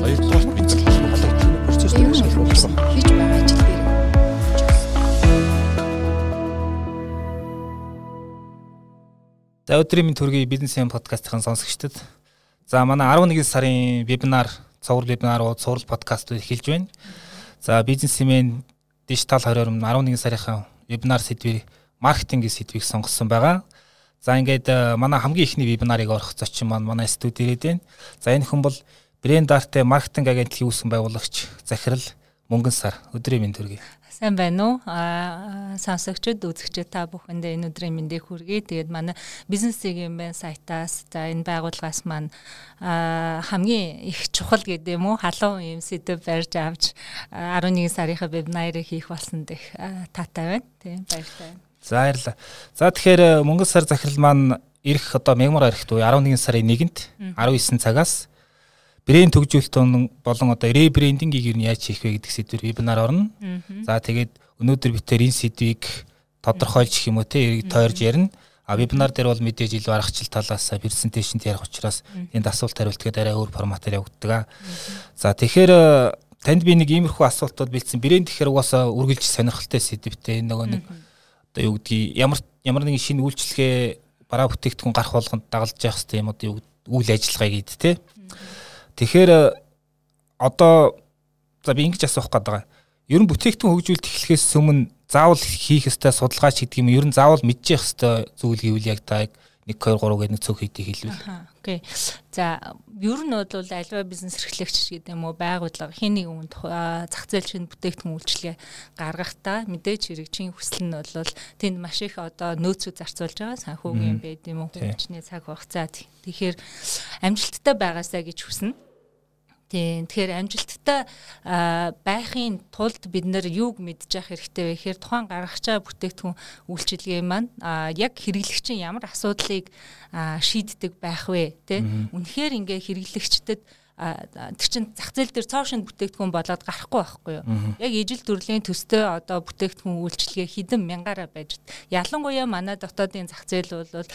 Хоёрдугаар бид нар халуун процесс дээр. Хийж байгаа ажил дээр За өдрийн мэнд төргийн бизнесийн подкастын сонсогчдод за манай 11 сарын вебинар цовруул вебинарууд сурал подкастууд эхэлж байна. За бизнесмен дижитал 2020 11 сарынхаа вебинар сэдвээр маркетингийн сэдвийг сонгосон байгаа. За ингээд э, манай хамгийн ихний вебинарыг орох зочин маань манай студид ирээд байна. За энэ хүн бол брэнд арт маркетинг агентлагийн үүсгэн байгуулагч Захирал Мөнгөн сар өдрийн мэнд төргий. Сайн байна уу? Аа сонсогчд, үзэгчид та бүхэндээ энэ өдрийн мэндийг хүргэе. Тэгээд манай бизнесийн байн сайтаас за энэ байгууллагаас маань аа хамгийн их чухал гэдэг юм уу? Халуун юм сэдв барьж авч 11 сарынхаа вебинарыг хийх болсон дэх таатай байна. Тийм баяртай байна. За баярлалаа. За тэгэхээр мөнгө сар захирал маань ирэх одоо мегмар арихт үе 11 сарын 1-нд 19 цагаас брэнд төгжүүлэлт болон одоо ребрендингийг юу яаж хийх вэ гэдэг сэдвээр вебинар орно. За тэгээд өнөөдөр бид тэр энэ сэдвийг тодорхойлж юм уу те тойрж ярина. А вебинар дээр бол мэдээж илүү аргачлал талаас презентацэнд ярих учраас энд асуулт хариулт гэдэг арай өөр форматаар явагддаг. За тэгэхээр танд би нэг иймэрхүү асуултууд бэлдсэн. Брэнд гэхээр угаасаа үргэлж сонирхолтой сэдвтэй нөгөө нэг одоо юу гэдгийг ямар ямар нэгэн шинэ үйлчлэгээ бараа бүтээгдэхүүн гарах болгонд дагалж явах хэрэгтэй юм одоо үйл ажиллагаа гэдэг те. Тэгэхээр одоо за би ингэж асуух гээд байгаа. Ер нь бүтээгдэхүүн хөгжүүлэлт эхлэхээс өмнө заавал хийх ёстой судалгаач гэдэг юм ер нь заавал мэдчих ёстой зүйл гэвэл яг та нэг 2 3 гэдэг нэг цөөх хийдийг хэлвэл. Окей. За ер нь бол альва бизнес эрхлэгч гэдэг юм уу байгууллага хин нэг үнд зах зээл шинэ бүтээгдэхүүн үйлчилгээ гаргахдаа мэдээж хэрэгжийн хүсэл нь бол тэнд маш их одоо нөөцөө зарцуулж байгаа. Санхүүгийн байд юм уу хүчний цаг хугацаа. Тэгэхээр амжилттай байгаасаа гэж хүснэ Тийм. Тэгэхээр амжилттай байхын тулд бид нэр юуг мэдж явах хэрэгтэй вэ гэхээр тухайн гаргаж байгаа бүтээгдэхүүн үйлчилгээ маань яг хэрэглэгчин ямар асуудлыг шийддэг байх вэ? Тэ? Үнэхээр ингээ хэрэглэгчдэд тэр чин зах зээл дээр цоо шинэ бүтээгдэхүүн болоод гарахгүй байхгүй юу. Яг ижил төрлийн төстэй одоо бүтээгдэхүүн үйлчлэгээ хідэн мянгаараа байж. Ялангуяа манай дотоодын зах зээл бол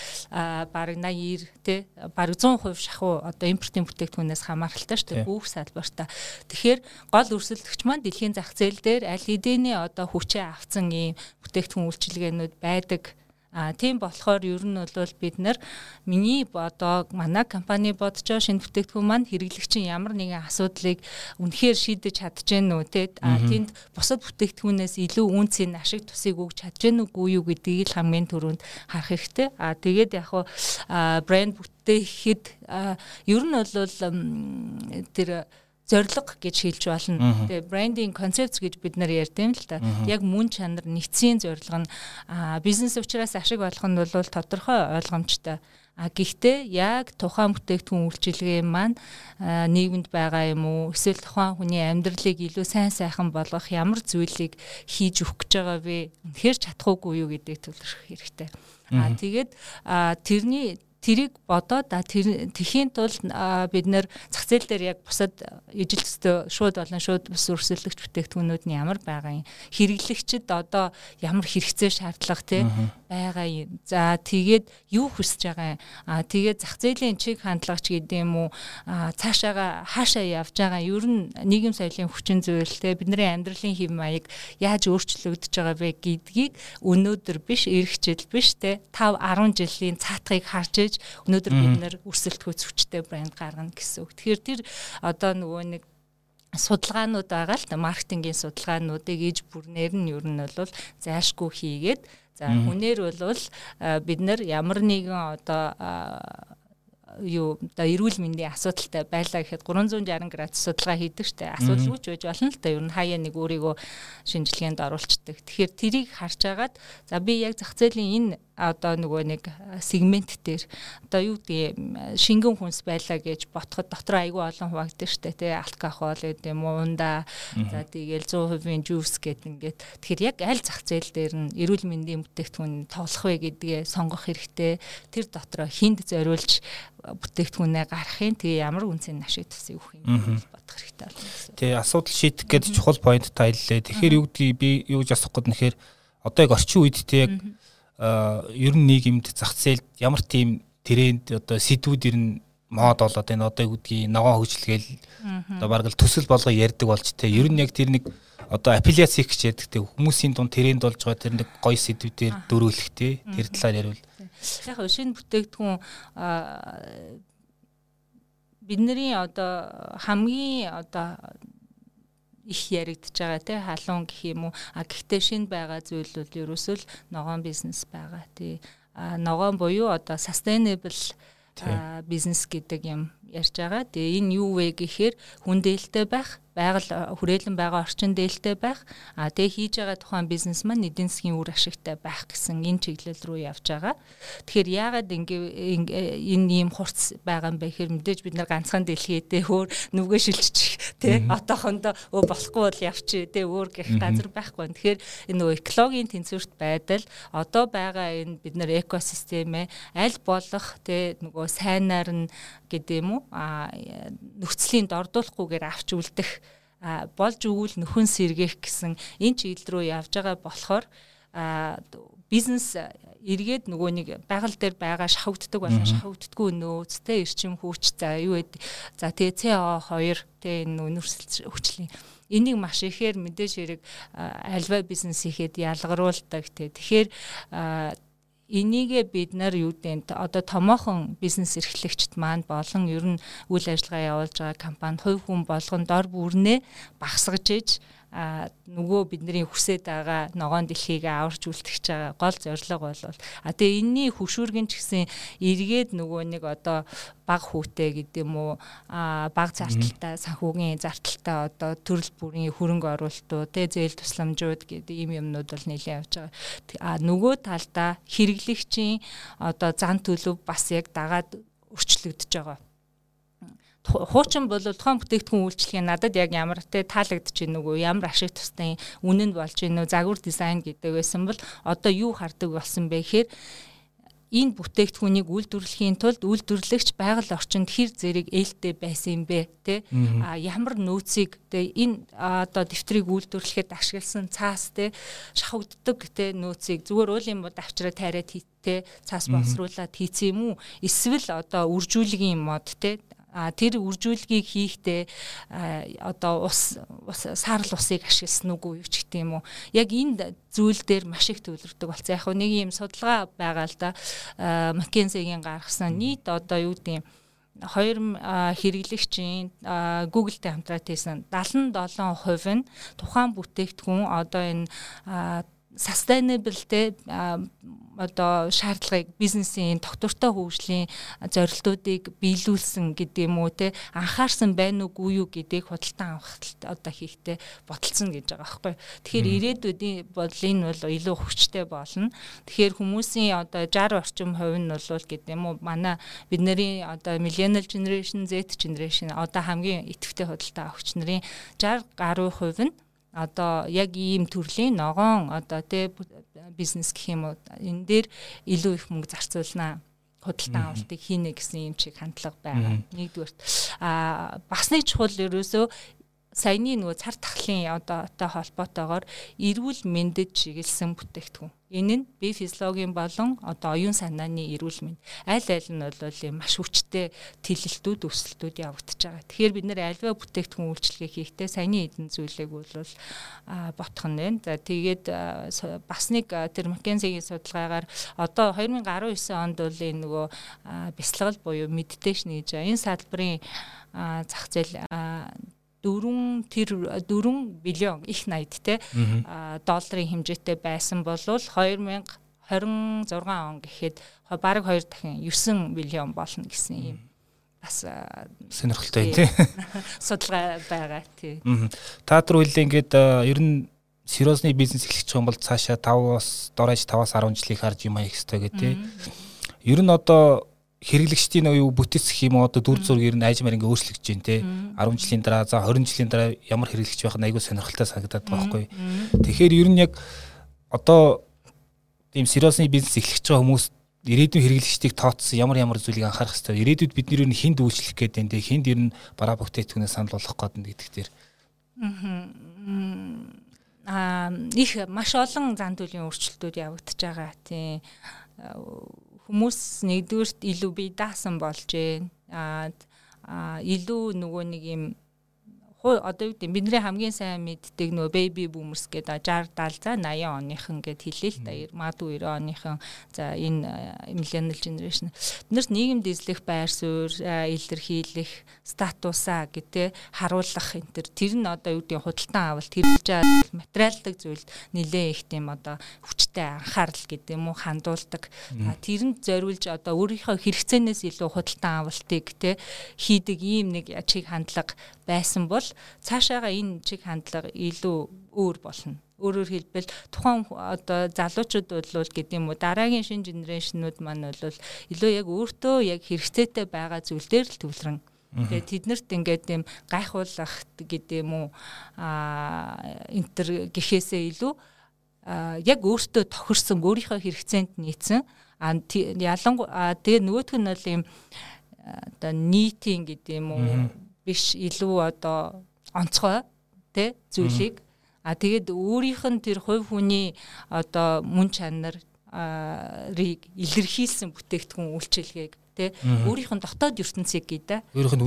бараг 80 90 тий бараг 100% шахуу одоо импортын бүтээгдэхүүнээс хамааралтай шүү дээ. Бүх салбартаа. Тэгэхээр гол өрсөлдөгч маань дэлхийн зах зээл дээр аль хэдийн одоо хүчээ авцсан ийм бүтээгдэхүүн үйлчилгээнүүд байдаг А тийм болохоор ер нь бол бид нар миний одоо манай компани бодож байгаа шинэ бүтээгдэхүүн маань хэрэглэгчин ямар нэгэн асуудлыг үнэхээр шийдэж чадж гэнэ үү те а тэнд бусад бүтээгдэхүүнээс илүү үнцийн ашиг тусыг өгч чадж гэнэ үгүй юу гэдгийг л хамгийн түрүүнд харах хэрэгтэй. А тэгээд яг хуу брэнд бүтээхэд ер нь бол тэр зорилго гэж хэлж болно. Тэгээ брендинг концепц гэж бид нар ярьдیں л та. Яг мөн чанар нэгцийн зорилго нь бизнес учраас ашиг олох нь бол тодорхой ойлгомжтой. А гэхдээ яг тухайн бүтээгдэхүүн үйлчилгээ маань нийгэмд байгаа юм уу эсвэл тухайн хүний амьдралыг илүү сайн сайхан болгох ямар зүйлийг хийж өгөх гэж байгаа вэ? Үнэхээр чадахгүй юу гэдгийг төлөвлөх хэрэгтэй. А тэгээд тэрний тэрийг бодоод тэр тэхийн тулд бид нэр зах зээл дээр яг бусад ижил төстэй шууд болон шууд бус өрсөлдөгч бүтээгдэхүүнүүд нь ямар байгаа юм хэрэглэгчд одоо ямар хэрэгцээ шаардлага те байгаа юм. За тэгээд юу хүсэж байгаа юм? А тэгээд зах зээлийн чиг хандлагч гэдэг юм уу? Цаашаага хаашаа явж байгаа. Ер нь нийгэм соёлын хүчин зүйл те бидний амьдралын хэв маяг яаж өөрчлөгдөж байгаа вэ гэдгийг өнөөдөр биш эх жил биш те 5 10 жилийн цаатгыг харж иж өнөөдөр бид нэр өрсөлдөхөц хүчтэй брэнд гаргана гэсэн үг. Тэгэхээр тэр одоо нөгөө нэг судалгаанууд байгаа л да маркетингийн судалгаануудыг иж бүрнээр нь ер нь бол зайлшгүй хийгээд за хүнээр бол бид нар ямар нэгэн одоо юу одоо эрүүл мэндийн асуудалтай байлаа гэхэд 360 градус судалгаа хийдэг штэ. Асуудалгүй ч байж болно л да. Ер нь хаяа нэг өөрийгөө шинжилгээнд оруулцдаг. Тэгэхээр тэрийг харж агаад за би яг зах зээлийн энэ одоо нөгөө нэг сегмент дээр. Одоо юу гэдгийг шингэн хүнс байлаа гэж ботход дотор айгүй олон хуваагддаг штэ тий алкогол гэдэг юм уунда. За тэгэл 100% жуус гэд ингээд. Тэгэхээр яг аль зах зээл дээр нь эрүүл мэндийн бүтээгдэхүүн тоглох вэ гэдгээ сонгох хэрэгтэй. Тэр дотор хинд зориулж бүтээгдэхүүнээ гаргахын тэгээ ямар үнцний ашиг тусыг өгөх юм бодох хэрэгтэй байна. Тэгээ асуудал шийдэх гэдэг чухал point тайллаа. Тэгэхээр юу гэдгийг би юу гэж асах гээд нэхэр одоо яг орчин үед тэг яг ер нь нийгэмд зах зээлд ямар тийм тренд одоо сэдвүүд ер нь мод болоод энэ одоо юу гэдгийг ногоон хөгжлгээл одоо бараг л төсөл болгоо ярьдаг болж те ер нь яг тэр нэг одоо апплиац хийх гэж ярьдаг те хүмүүсийн дунд тренд болж байгаа тэр нэг гоё сэдвүүдээр дөрөөлөх те тэр талаар ярил. Яг шинэ бүтээгдэхүүн бидний одоо хамгийн одоо их яригдж байгаа тий халуун гэх юм уу? А гэхдээ шинэ байгаа зүйл бол ерөөсөө л ногоон бизнес байгаа тий. А ногоон буюу одоо sustainable бизнес гэдэг юм ярьж байгаа. Тэгээ энэ юу вэ гэхээр хүн дээлтэй байх байгаль хүрээлэн байгаа орчин дээлтэй байх а тэгээ хийж байгаа тухайн бизнес маань эдийн засгийн үр ашигтай байх гэсэн энэ чиглэл рүү явж байгаа. Тэгэхээр яагаад ингээ энэ ийм хурц байгаа юм бэ гэхээр мэдээж бид нар ганцхан дэлхийдээ өөр нүгэ шилжчих тий одоохондоо өө болохгүй бол явчих тий өөр гэх газар байхгүй. Тэгэхээр энэ нөгөө экологийн тэнцвэрт байдал одоо байгаа энэ бид нар экосистемээ аль болох тий нөгөө сайнаар нь гэдэг юм уу? Нөхцөлийн дордуулахгүйгээр авч үлдэх болж өгвөл нөхөн сэргээх гэсэн энэ чиглэл рүү явж байгаа болохоор бизнес эргээд нөгөө нэг байгаль дээр байгаа шахагддаг болон шахагддаггүй нөөцтэй эрчим хүч за юу вэ? За тэгээ CO2 тэ энэ нөхцөл хүчлийн. Энийг маш ихээр мэдээж хэрэг альва бизнес ихэд ялгаруулдаг тэ тэгэхээр энийгээ бид нар юу гэдэг одоо томоохон бизнес эрхлэгчд маань болон ер нь үйл ажиллагаа явуулж байгаа компани хувь хүн болгон дор бүрнээ багсгаж иж нөгөө бидний хүсэж байгаа ногоон дэлхийг аварч үлтгэж байгаа гол зорилго бол а тэгээ энэний хөшүүргэн ч гэсэн эргээд нөгөө нэг одоо баг хүүтэй гэдэг юм уу а баг зарталтай санхүүгийн зарталтай одоо төрөл бүрийн хөрөнгө оруулалтууд тэ зээл тусламжууд гэдэг ийм юмнууд бол нэлээд явж байгаа. А нөгөө талдаа хэрэглэгчийн одоо зан төлөв бас яг дагаад өрчлөгдөж байгаа хуучин бол тухайн бүтээгдэхүүн үйлчлэгээ надад яг ямар те таалагдж байна уу ямар ашиг тустай үнэнд болж байна уу загвар дизайн гэдэг байсан бол одоо юу хардаг болсон бэ гэхээр энэ бүтээгдэхүүнийг үйлдвэрлэхийн тулд үйлдвэрлэгч байгаль орчинд хэр зэрэг ээлтэй байсан юм бэ те? А ямар нөөцийг те энэ одоо дэвтрийг үйлдвэрлэхэд ашигласан цаас те шахагддаг те нөөцийг зүгээр уулын бод авчраа тайраад те цаас боловсруулад хийцэн юм уу? Эсвэл одоо үржүүлгийн мод те а тэр үржүүлгийг хийхдээ одоо ус саарл усыг ашигласан үгүй юу ч гэдэг юм уу яг энэ зүйл дээр маш их төвлөрдөг болсон. Яг нэг юм судалгаа байгаа л да Маккензигийн гаргасан нийт одоо юу гэдэг юм хоёр хэрэглэгчийн Google-тэй хамтраад хийсэн. 77% нь тухайн бүтээгдэхүүн одоо энэ sustainable те одоо шаардлагыг бизнесийн доктортой хөгжлийн зорилтуудыг биелүүлсэн гэдэг юм уу те анхаарсан байна уугүй юу гэдгийг худалдан авах одоо хийхдээ боталцсон гэж байгаа байхгүй. Тэгэхээр ирээдүйдийн бол энэ бол илүү хүчтэй болно. Тэгэхээр хүмүүсийн одоо 60 орчим хувь нь бол гэдэг юм уу манай бидний одоо millennial generation Z generation одоо хамгийн идэвхтэй худалдан авахч нарын 60 гаруй хувь нь одоо яг ийм төрлийн ногоон одоо тэ бизнес гэх юм уу энэ дээр илүү их мөнгө зарцуулнаа худалдан авалтыг хийнэ гэсэн юм чиг хандлага байгаа. Нэгдүгürt а бас нэг чухал ерөөсөө саяны нөгөө цар тахлын одоотой холбоотойгоор эрүүл мэндэд чиглэсэн бүтээгдэхүүн. Энэ нь бие физиологийн болон одоо оюун санааны эрүүл мэнд аль аль нь бол маш хүчтэй тэлэлтүүд өсөлтүүд явагдаж байгаа. Тэгэхээр бид нэр альва бүтээгдэхүүн үйлчлэгээ хийхдээ саяны эдэн зүйлийг бол ботох нь байна. За тэгээд бас нэг тэр Маккензигийн судалгаагаар одоо 2019 онд бол энэ нөгөө бясалгал буюу медитейшн гэж энэ салбарын зах зээл 4 тэр 4 биллион их найд те долларын хэмжээтэй байсан бол 2026 он гэхэд бараг 2 дахин 9 биллион болно гэсэн юм. Бас сонирхолтой тий. судалгаа байгаа тий. Та нар үйл ингээд ер нь сериосны бизнес эхлэх юм бол цаашаа 5-аас дорож 5-аас 10 жилийн харж юм аях хэрэгтэй гэх тий. Ер нь одоо хэрэглэгчдийн уу бүтээцэх юм одоо дүр зураг ер нь айжмаар ингээ өөрчлөгдөж байна те. 10 жилийн дараа за 20 жилийн дараа ямар хэрэглэгч байх нь айгүй сонирхолтой санагдаад байгаа байхгүй. Тэгэхээр ер нь яг одоо тийм сериосны бизнес эхлэж байгаа хүмүүс ирээдүйн хэрэглэгчдийг тооцсон ямар ямар зүйлийг анхаарах хэрэгтэй. Ирээдүйд бид нэр нь хинд үйлчлэх гээд байна те. Хинд ер нь бараа бүтээтгүнээ санал болгох гээд байна гэдэг дээр. Аа их маш олон зан төлөвийн өөрчлөлтүүд явагдаж байгаа тийм хүмүүс нэгдүгürt илүү бие даасан болж байна. Аа илүү нөгөө нэг юм одоо юу гэдэг бидний хамгийн сайн мэддэг нөө baby boomers гэдэг 60 70 за 80 оныхан гэд хэлээ л да. Магадгүй 90 оныхан за энэ millennial generation биднэрт нийгэмд эзлэх байр суурь илэрхийлэх статусаа гэдэг харуулах энэ төр тэр нь одоо юу гэдэг худалдан авалт хэрэгж материалдаг зүйлд нэлээ их тийм одоо хүчтэй анхаарал гэдэг юм уу хандуулдаг. Тэр нь зориулж одоо өөрийнхөө хэрэгцээнээс илүү худалдан авалтыг те хийдэг ийм нэг чиг хандлага байсан бол цаашаага энэ чиг хандлага илүү өөр болно. Өөрөөр хэлбэл тухайн одоо залуучууд бол гэдэг юм уу дараагийн шинэ генерашнууд маань бол илүү яг өөртөө яг хэрэгцээтэй байгаа зүйл дээр л төвлөрөн. Тэгээ тэднэрт ингээд тийм гайхуулах гэдэг юм уу а энтер гэхээсээ илүү яг өөртөө тохирсон өөрийнхөө хэрэгцээнд нийцсэн а ялангуяа тэгээ нөгөөх нь бол ийм одоо нийтийн гэдэг юм уу биш илүү одоо онцгой тэ зүйлийг. А тэгээд өөрийнх нь тэр хувь хүний одоо мөн чанар рийг илэрхийлсэн бүтээгдэхүүн үйлчилгээг тэ. Өөрийнх нь дотоод ертөнцийг гэдэг өөрийнх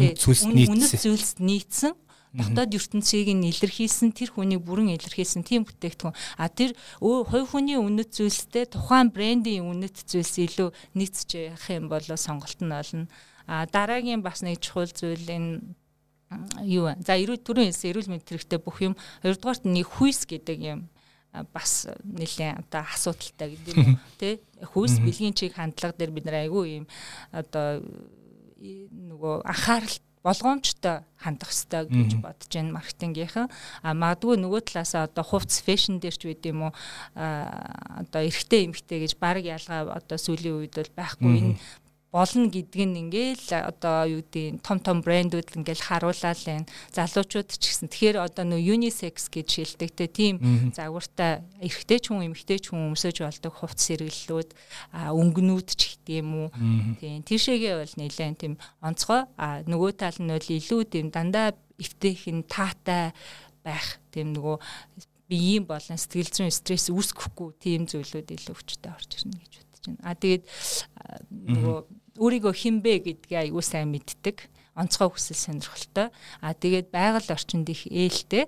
нь үнэт зүйлс нийцсэн дотоод ертөнцийг нь илэрхийлсэн тэр хүний бүрэн илэрхийлсэн тийм бүтээгдэхүүн. А тэр хувь хүний үнэт зүйлстэй тухайн брендийн үнэт зүйлс илүү нийцж явах юм бол сонголт нь олно. А дараагийн бас нэг чухал зүйл энэ юу вэ? За эрүүл төрийн хэлсэн эрүүл мэндийн хэрэгтэй бүх юм хоёрдугаарт нэг хүйс гэдэг юм бас нэлээд одоо асуудалтай гэдэг юм тий хүйс бэлгийн чиг хандлага дээр бид нар айгүй юм одоо нөгөө анхаарал болгоомжтой хандах хэрэгтэй гэж бодож байна маркетингийнхан. А магадгүй нөгөө талаасаа одоо хувцс фэшн дээр ч байд юм уу одоо эрэгтэй эмэгтэй гэж баг ялгаа одоо сүүлийн үед бол байхгүй энэ болно гэдг нь ингээл одоо юу гэдэг том том брэндүүд ингээл харуулаад байна. Залуучууд ч гэсэн тэгэхээр одоо нөө unisex гэж шилдэгтэй тийм загвартай эрэгтэй ч хүн эмэгтэй ч хүн өмсөж болдог хувцс сэргэллүүд өнгөнүүд ч гэдэг юм уу. Тийм тийшээгээ бол нэлээд тийм онцгой нөгөө тал нь бол илүү тийм дандаа эвтэйхэн таатай байх тийм нөгөө биеийн болон сэтгэл зүйн стресс үүсгэхгүй тийм зүйлүүд илүү хүчтэй орж ирнэ гэж бодож байна. А тэгээд нөгөө өөрийгөө хинбэ гэдгээ аягүй сайн мэддэг. Онцгой хүсэл сонирхолтой. А тэгээд байгаль орчинд их ээлтэй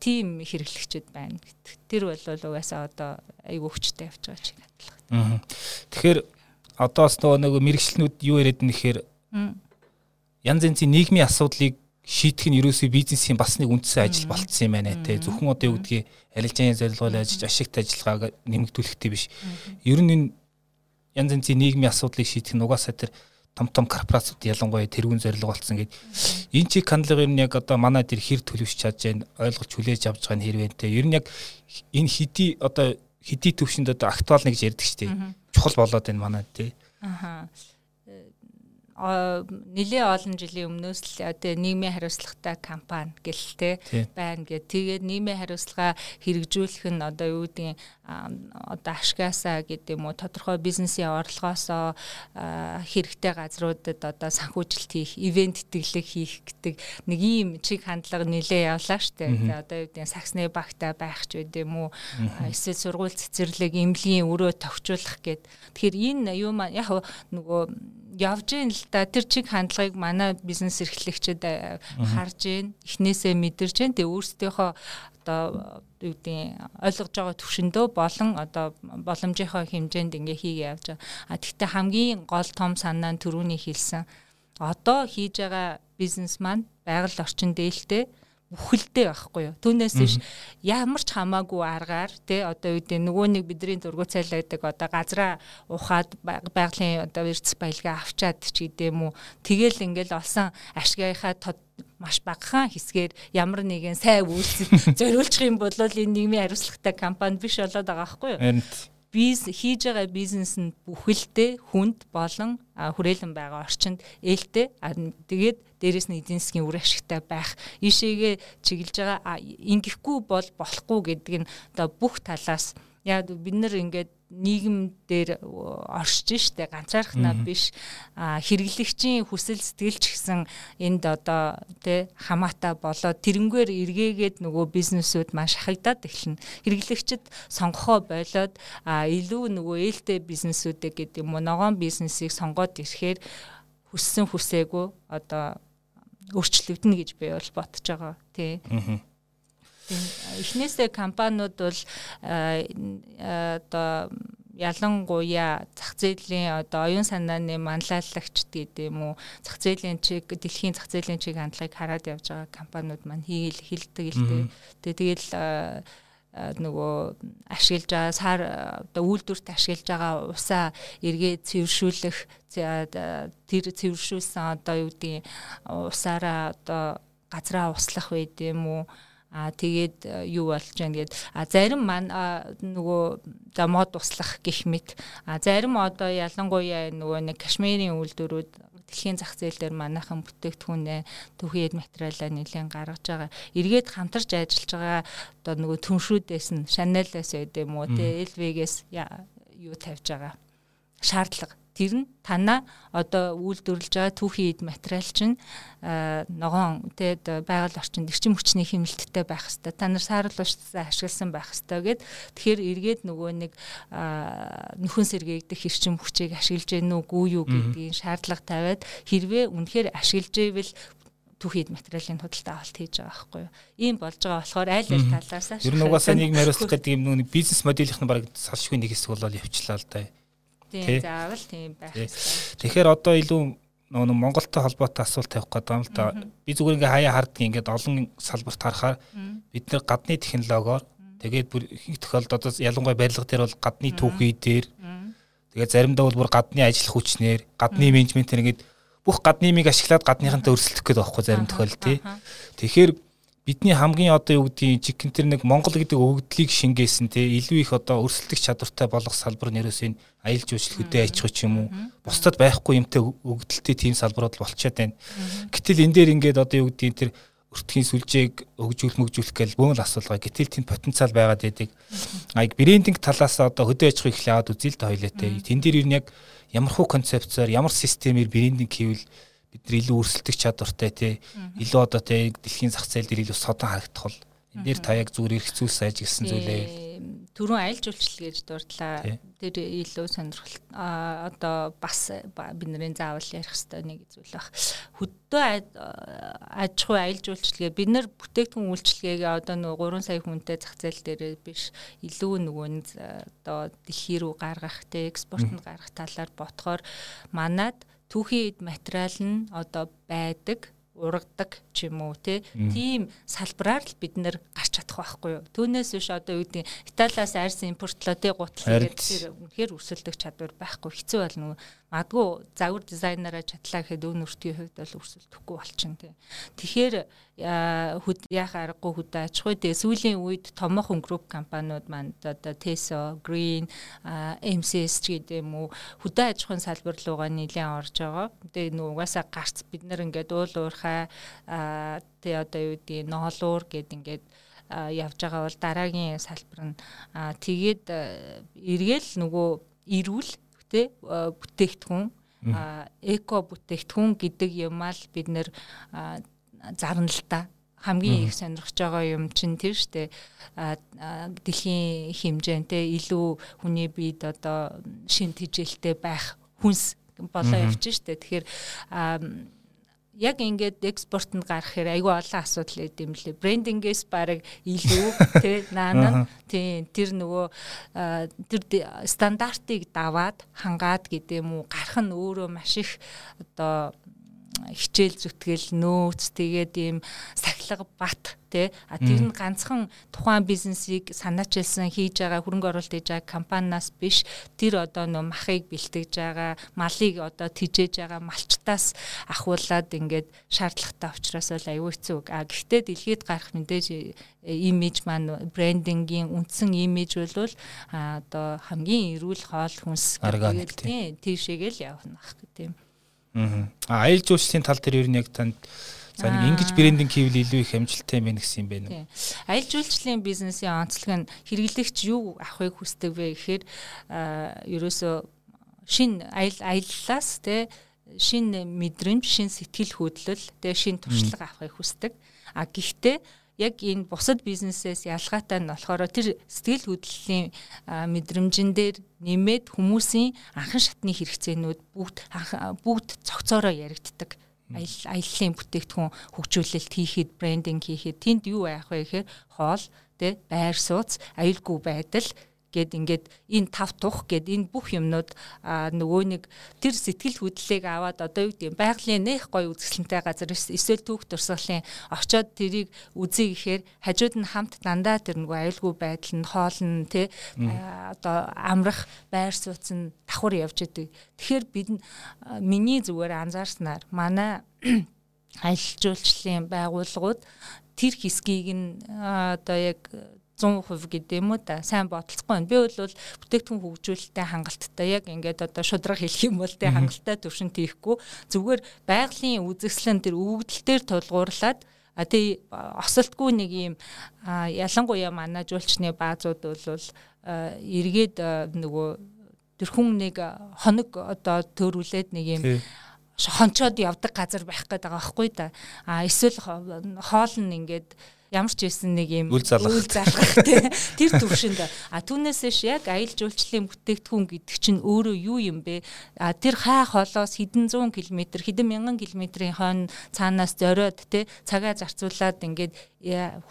тийм хэрэглэгчд байна гэдэг. Тэр бол угаасаа одоо айгүй хүчтэй явж байгаа чиг хандлага. Тэгэхээр одоо бас нөгөө нэг мэрэгчлэнүүд юу яриад нэхэр янз янзын нийгмийн асуудлыг шийдэх нь ерөөсөө бизнесийн бас нэг үндсэн ажил болцсон юм байна те. Зөвхөн одоо юу гэдгийг арилжааны зорилгоор ажиллаж ашигт ажиллагааг нэмэгдүүлэхтэй биш. Ер нь энэ янз янзын нийгмийн асуудлыг шийдэх нь угаасаа тэр том том корпорациуд ялангуяа тэрүүн зорилго болсон гэд. Энэ чиг хандлага ер нь яг одоо манай тэр хэр төлөвч чадж байна ойлгож хүлээж авч байгаа нь хэрвээ те. Ер нь яг энэ хэдий одоо хэдий төвшөнд одоо актуал нэг гэж ярьдаг шүү дээ чухал болоод байна манай те. Аха нэлээ олон жилийн өмнөөс л одоо нийгмийн хариуцлагатай кампани гэлтэй байна гэдэг. Тэгээд нийгмийн хариуцлага хэрэгжүүлэх нь одоо юу гэдэг одоо ашгаасаа гэдэг юм уу тодорхой бизнесийн орлогоосоо хэрэгтэй газруудад одоо санхүүжилт хийх, ивент тэтгэлэг хийх гэдэг нэг ийм чиг хандлага нэлээ явлаа штэ. Тэгээд одоо юу гэдэг саксны багтаа байх ч байд юм уу эсвэл сургууль цэцэрлэг эмнэлгийн өрөө товчуулах гэд. Тэгэхээр энэ юу маань яг нөгөө явж ийн л да тэр чиг хандлагыг манай бизнес эрхлэгчид э, харж ийн эхнээсээ мэдэрч ийн. Тэгээ өөрсдийнхөө одоо юу гэдэг ойлгож байгаа төвшөндөө болон одоо боломжийнхоо хэмжээнд ингээ хийгээ явж байгаа. А тэгтээ хамгийн гол том санаа нь түрүүний хэлсэн. Одоо хийж байгаа бизнес маань байгаль орчин дээлтэй үхэлдэй байхгүй юу. Түүнээс биш ямар ч хамаагүй аргаар тий одоо гэдэг нөгөө нэг бидний дургу цайлаадаг одоо газраа ухаад байгалийн одоо эрдэс баялгаа авчаад ч гэдэм үү. Тэгэл ингээл олсон ашгийнхаа маш багахан хэсгээр ямар нэгэн сайн үйлсэд зориулчих юм бол энэ нийгмийн хариуцлагатай компани биш болоод байгаа байхгүй юу биз хийж байгаа бизнес нь бүхэлдээ хүнд болон хүрээлэн байгаа орчинд ээлтэй тэгээд дээрэс нь эдийн засгийн үр ашигтай байх. Ишээгээ чиглэж байгаа ингэхгүй бол болохгүй гэдэг нь одоо бүх талаас. Яг бид нар ингээд нийгэм дээр оршиж штэ ганцаархнаа биш хэрэглэгчийн хүсэл сэтгэл ч гэсэн энд одоо тий хамаатай болоод тэрнгээр эргээгээд нөгөө бизнесүүд маш хагдаад эхэлнэ. Хэрэглэгчд сонгохоо болоод илүү нөгөө ээлтэй бизнесүүдээ гэдэг юм уу ногоон бизнесийг сонгоод ирэхээр хүссэн хүсээгүй одоо өөрчлөгдөнө гэж би бол бодож байгаа тий. Аа эхнээсээ компаниуд бол одоо ялангуяа зах зээлийн одоо оюун санааны манлайлагчд гэдэг юм уу зах зээлийн чиг дэлхийн зах зээлийн чиг хандлагыг хараад явж байгаа компаниуд маань хийл хилдэг л дээ. Тэгэл нөгөө ашиглаж байгаа сар одоо үйлдвэрт ашиглаж байгаа усаа эргээ цэвэршүүлэх тэр цэвэршүүлсэн одоо юу гэдэг усаараа одоо газраа услах байд юм уу А тэгээд э, юу болж байна? Гээд а зарим маань нөгөө за мод услах гих мэт. А зарим одоо ялангуяа нөгөө нэг кашмирийн үйлдвэрүүд дэлхийн зах зээл дээр манайхан бүтээгдэхүүнээ түүхийд материалаа нэлээд гаргаж байгаа. Эргээд хамтарч ажиллаж байгаа одоо нөгөө түншрүүдээс нь Chanel-аас байд юм уу те LV-гээс юу тавьж байгаа? Шаардлага тэр нь танаа одоо үйлдвэрлэж байгаа түүхийн эд материал чинь ногоон тэгээд байгаль орчинд эрчим хүчний хэмнэлттэй байх хэвээр та нар саарл ууштай ашигласан байх хэвээр гэд тэгэхээр эргээд нөгөө нэг нөхөн сэргээгдэх эрчим хүчийг ашиглаж гэнэ үгүй юу гэдгийг шаардлага тавиад хэрвээ үнэхээр ашиглаж ивэл түүхийд материалын худалдаа авалт хийж байгаа байхгүй юу. Ийм болж байгаа болохоор айл аль талаасаа ер нь угаасаа нийгэм хариуцлах гэдэг юм нүг бизнес моделийнх нь баг салшгүй нэг хэсэг болол явчлаа л да. Тийм заавал тийм байх. Тэгэхээр одоо илүү нөгөө Монголтой холбоотой асуулт тавих гэдэг юм л да. Би зүгээр ингээ хаяа харддаг ингээд олон салбарт харахаар бид нэр гадны технологиор тэгээд бүр их тохиолдолд одоо ялангуяа барилга дээр бол гадны түүхий дээр тэгээд заримдаа бол бүр гадны ажил хүчнэр гадны менежментээр ингээд бүх гадны миг ашиглаад гадныхантай өрсөлдөх гэдэг байхгүй зарим тохиолдол тий. Тэгэхээр бидний хамгийн одоо юу гэдгийг чикен тэр нэг Монгол гэдэг өгөгдлийг шингээсэн те илүү их одоо өрсөлдөх чадвартай болох салбар нэрээс энэ аялал жуулчлал хөдөө аж ахуй ч юм уу бусдад байхгүй юмтай өгөгдөлтэй тийм салбарууд болчиход байна. Гэтэл энэ дээр ингээд одоо юу гэдгийг тэр өртгийн сүлжээг өгжүүл мөгжүүлэх гэл бөөн л асуулгаа. Гэтэл тийм потенциал байгаад байдаг. Аяг брендинг талаас одоо хөдөө аж ахуйг аваад үзэл тэ хоёлаатай. Тэн дээр юу яг ямар хуу концепцоор ямар системээр брендинг хийвэл бид нар илүү өрсөлдөх чадвартай тий илүү одоо тий дэлхийн зах зээл дээр илүү содон харагдах бол энэ дээр та яг зүгээр айж гисэн зүйлээ. Түрүүн аялал жуулчлал гэж дурдлаа тэр илүү сонирхолтой а одоо бас бид нарын заавал ярих хэвээр нэг зүйл баг хөдөө аж ахуй аялал жуулчлалгээ бид нар бүтээгдэхүүн үйлчлэгээ одоо нөгөө 3 сая хүнтэй зах зээл дээр биш. Илүү нөгөө одоо дэлхий рүү гаргах те экспортод гаргах талаар ботхоор манад түүхийн эд материал нь одоо байдаг ургадаг ч юм уу тийм салбараар л бид нэр гарч чадах байхгүй юу. Түүнээс биш одоо юу гэдэг Италиас арьс импортлоо тий гутал гэдэг тэр үнэхээр өрсөлдөх чадвар байхгүй хэцүү болно. Мадгүй загвар дизайнераа чадлаа гэхэд өн өртгийн хувьд бол өрсөлдөхгүй болчихно тий. Тэгэхээр хөд яах аргагүй хөдөө аж ахуй тий сүүлийн үед томоохон групп компаниуд маань одоо Teso, Green, MCS гэдэг юм уу хөдөө аж ахуйн салбар руугаа нэлээд орж байгаа. Тэгээ нүү угаасаа гарц бид нар ингээд уул уурхай тий одоо юу гэдэг ноолуур гэд ингээд явж байгаа бол дараагийн салбар нь тэгээд эргээл нөгөө ирүүл тэ бүтээгдэхүүн эко бүтээгдэхүүн гэдэг юмаа л бид нэр зарна л та. Хамгийн их сонирхож байгаа юм чинь тэр штэ. Дэлхийн хэмжээнтэй илүү хүний биед одоо шин тижээлтэй байх хүнс болоо явж штэ. Тэгэхээр яг ингээд экспортод гарах хэрэг айгүй олон асуудал өгд юм лээ. Брендингээс баг илүү тий наана тий тэр нөгөө тэр стандартыг даваад хангаад гэдэг юм уу гарах нь өөрөө маш их одоо хичээл зүтгэл нөөц тэгээд ийм сахилга бат тий а тэр нь ганцхан тухайн бизнесийг санаачилсан хийж байгаа хөрөнгө оруулалт хийж байгаа компаниас биш тэр одоо нөө махыг бэлтгэж байгаа малыг одоо тижээж байгаа малчтаас ахуулаад ингээд шаардлагатай учраас бол аюу хэцүү а гэхдээ дэлхийд гарах мэдээж имиж маань брендингийн үндсэн имиж бол одоо хамгийн эрүүл хоол хүнс гэдэг тийм. тийшээгээл явна гэх тийм Аа аялал жуулчлалын тал дээр ер нь яг танд За нэг ингэж брендинг хийвэл илүү их амжилттай мэн гэсэн юм байна. Тийм. Аялал жуулчлалын бизнесийн онцлог нь хэрэглэгч юу авахыг хүсдэг вэ гэхээр ерөөсөө шин аял аяллаас те шин мэдрэмж, шин сэтгэл хөдлөл, те шин туршлага авахыг хүсдэг. А гэхдээ яг энэ бусад бизнесээс ялгаатай нь болохоор тэр сэтгэл хөдлөлийн мэдрэмжэн дээр нэмээд хүмүүсийн анхан шатны хэрэгцээнүүд бүгд бүгд цогцоороо яригддаг. Аяллаа бүтээгдэхүүн хөгжүүлэлт хийхэд брендинг хийхэд тэнд юу байх вэ гэхээр хоол тэ байр сууц аюулгүй байдал гэд ингээд энэ тав тух гэд энэ бүх юмнууд нөгөө нэг тэр сэтгэл хөдлөлийг аваад одоо юу гэдэг байгалийн нэх гой үзэсгэлэнтэй газар эсвэл түүх турсгалын очоод тэрийг үзье гэхээр хажууд нь хамт дандаа тэр нөгөө аюулгүй байдал нь хоол нь тэ одоо амрах байр сууц нь давхар явж идэг. Тэгэхээр бид миний зүгээр анзаарснаар манай аялал жуулчлалын байгууллагууд тэр хэсгийг нь одоо яг 100% гэдэг юм уу та сайн бодолцохгүй байна. Би бол бүтээгдэхүүн хөгжүүлэлттэй хангалттай яг ингээд одоо шудраг хэлэх юм бол тэ хангалттай төвшин тийхгүй зүгээр байгалийн үзэсгэлэн тэр өгөгдөлтөөр тулгуурлаад а тий осолтгүй нэг юм ялангуяа манай жуулчны баазууд бол эргээд нөгөө тэрхүүн нэг хоног одоо төрүүлээд нэг юм хончоод явдаг газар байх гээд байгаа байхгүй да. А эсвэл хоол нь ингээд ямар ч байсан нэг юм үл залгах тэр төвшөнд. А түүнээсээш яг аялал жуулчлалын бүтээгдэхүүн гэдэг чинь өөрөө юу юм бэ? А тэр хай холоос хэдэн зуун километр хэдэн мянган километрийн хойно цаанаас зориод те цагаа зарцуулаад ингээд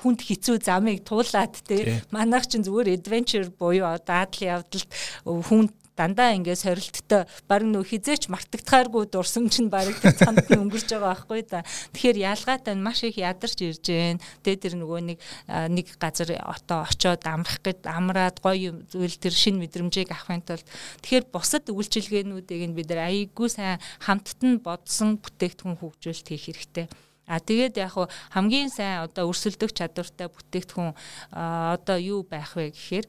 хүнд хэцүү замыг туулаад те манайх чинь зүгээр adventure буюу одоо аадлын явдалд хүнд дандаа ингээ сорилттой баг нөө хизээч мартагдахааргүй дурсамж нь баг цанд нь өнгөрч байгаа байхгүй да. Тэгэхээр ялгаатай нь маш их ядарч ирж гээ. Тэгээ тэр нөгөө нэг нэг газар отоо очоод амрах гэд амраад гоё зүйл тэр шин мэдрэмжийг авахын тулд тэгэхээр бусад үйлчилгээнүүдийг нь бид нар аяйггүй сайн хамтд нь бодсон бүтээгдэхүүн хөгжүүлэлт хийх хэрэгтэй. А тэгээд яг хамгийн сайн одоо өрсөлдөх чадвартай бүтээгдэхүүн одоо юу байх вэ гэхээр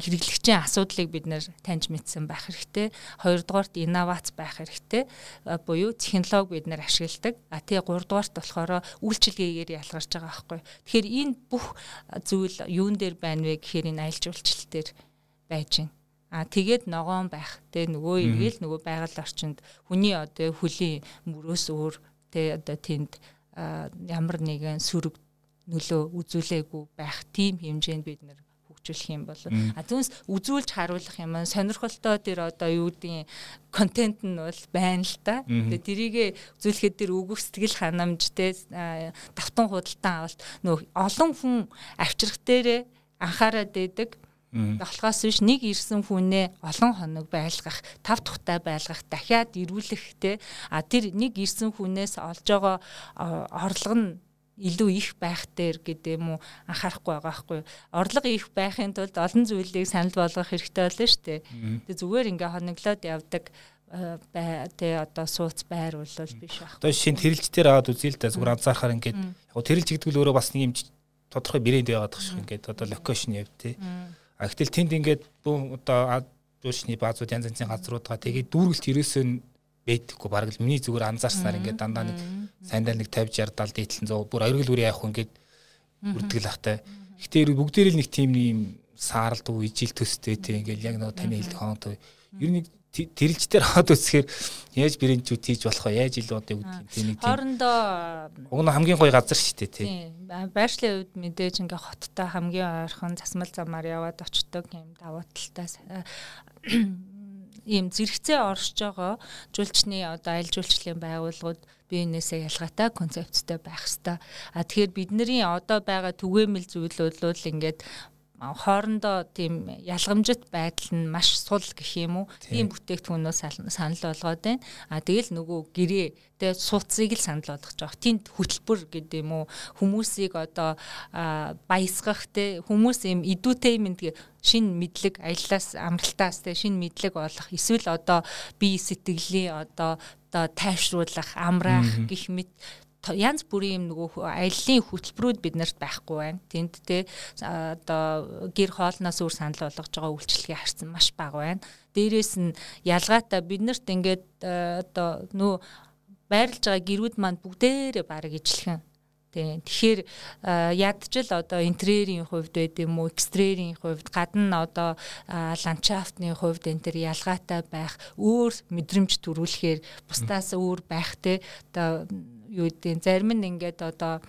хэрэглэгчийн асуудлыг бид нэр таньж мэдсэн байх хэрэгтэй. Хоёрдугаарт инновац байх хэрэгтэй. Буюу технологи бид нэр ашигладаг. А тэгээ гуравдугаарт болохоор үйлчилгээгээр ялгарч байгаа байхгүй. Тэгэхээр энэ бүх зүйл юун дээр байна вэ гэхээр энэ аялал жуулчлал дээр байж байна. А тэгээд ногоон байх. Тэгээ нөгөө эргээл нөгөө байгаль орчинд хүний одоо хөлийн мөрөөс өөр тэгээ одоо тэнд ямар нэгэн сүрэг нөлөө үзүүлээгүй байх тийм хэмжээнд бид нэр хөгжүүлэх юм бол. А түүнээс үзүүлж харуулах юм сонирхолтой тэр одоо юу гэдгийг контент нь бол байна л та. Тэгээ тэрийгэ үзүүлэхэд тэр өгөх сэтгэл ханамжтэй давтан худалдан авалт. Нөх олон хүн авчрах дээрээ анхаарал дэдэг болохоос биш нэг ирсэн хүнээ олон хоног байлгах, тав тухтай байлгах, дахиад ирүүлэх те а тэр нэг ирсэн хүнээс олж байгаа орлого нь илүү их байх дээр гэдэг юм уу анхаарахгүй байгаа байхгүй орлого их байхын тулд олон зүйлийг санал болгох хэрэгтэй болно шүү дээ. Тэгээ зүгээр ингээ хоноглоод явдаг тэ одоо сууц байр бол биш байх. Одоо шинэ тэрэлжтээр аваад үзье л да зүгээр анзаархаар ингээд яг тэрэлж гэдэг нь өөрөө бас нэг юм тодорхой брэнд байгаад байгаа шүү ингээд одоо локейшн яв тэ. А гэтэл тэнд ингээд одоо дуушны баазууд янз янзын газрууд байгаа. Тэгээд дүүргэлт ерөөсөө бэдэггүй бараг л миний зүгээр анзаарснаар ингээд дандаа нэг сайндаа нэг 50 60 70 дээдлэн 100 бүр бүр яах вэ ингээд үрдгэл ахтай. Гэтэ бүгдээр л нэг тийм юм сааралдгүй ижил төстэй тийм ингээд яг нэг таны хэлдэг хоонтой. Ер нь тэрэлжтэр хаад үсгээр яаж брэндчүүд хийж болох вэ? Яаж илүү одоо гэдэг тийм нэг тийм. Хоорондоо уг нь хамгийн гоё газар шүү дээ тийм. Байршлын үед мэдээж ингээ хоттой хамгийн ойрхон засмал замаар яваад очдог юм давуу талтай ийм зэрэгцээ оршиж байгаа жуулчны одоо аль жуулчлалын байгууллагууд биенээсээ ялгаатай концепттэй байх хэвээр. А тэгэхээр бидний одоо байгаа түгээмэл зүйлүүд бол ингээд хоорондоо тийм ялгамжит байдал нь маш сул гэх юм уу. Тийм бүтээгдэхүүнөө санал болгоод байна. А тэгэл нөгөө гэрээ тэгээ сууцыг л санал болгож байгаа. Тэнд хөтөлбөр гэдэг юм уу хүмүүсийг одоо баясгах те хүмүүс юм идүүтэймент шин мэдлэг аяллаас амралтаас те шин мэдлэг олох эсвэл одоо бие сэтгэлийн одоо одоо тайвшруулах амраах гих мэт янз бүрийн юм нөгөө аяллаа хөтөлбөрүүд бид нарт байхгүй байна. Тэнд те одоо гэр хоолноос үр санал болгож байгаа үйлчлэгээ харсан маш бага байна. Дээрээс нь ялгаатай бид нарт ингээд одоо нөө байрлаж байгаа гэрүүд манд бүгдээрээ баг ижлэхэн Тийм. Тэгэхээр ядчил одоо интерьерийн хувьд байд юм уу, экстерьерийн хувьд, гадна одоо ландшафтны хувьд энэ төр ялгаатай байх, өөр мэдрэмж төрүүлэхээр бусдаас өөр байх те одоо юу гэдэг зарим нь ингээд одоо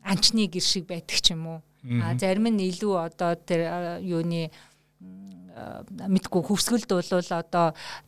анчны гэр шиг байдаг ч юм уу. А зарим нь илүү одоо тэр юуны мэдгүй хөвсгөлд бол одоо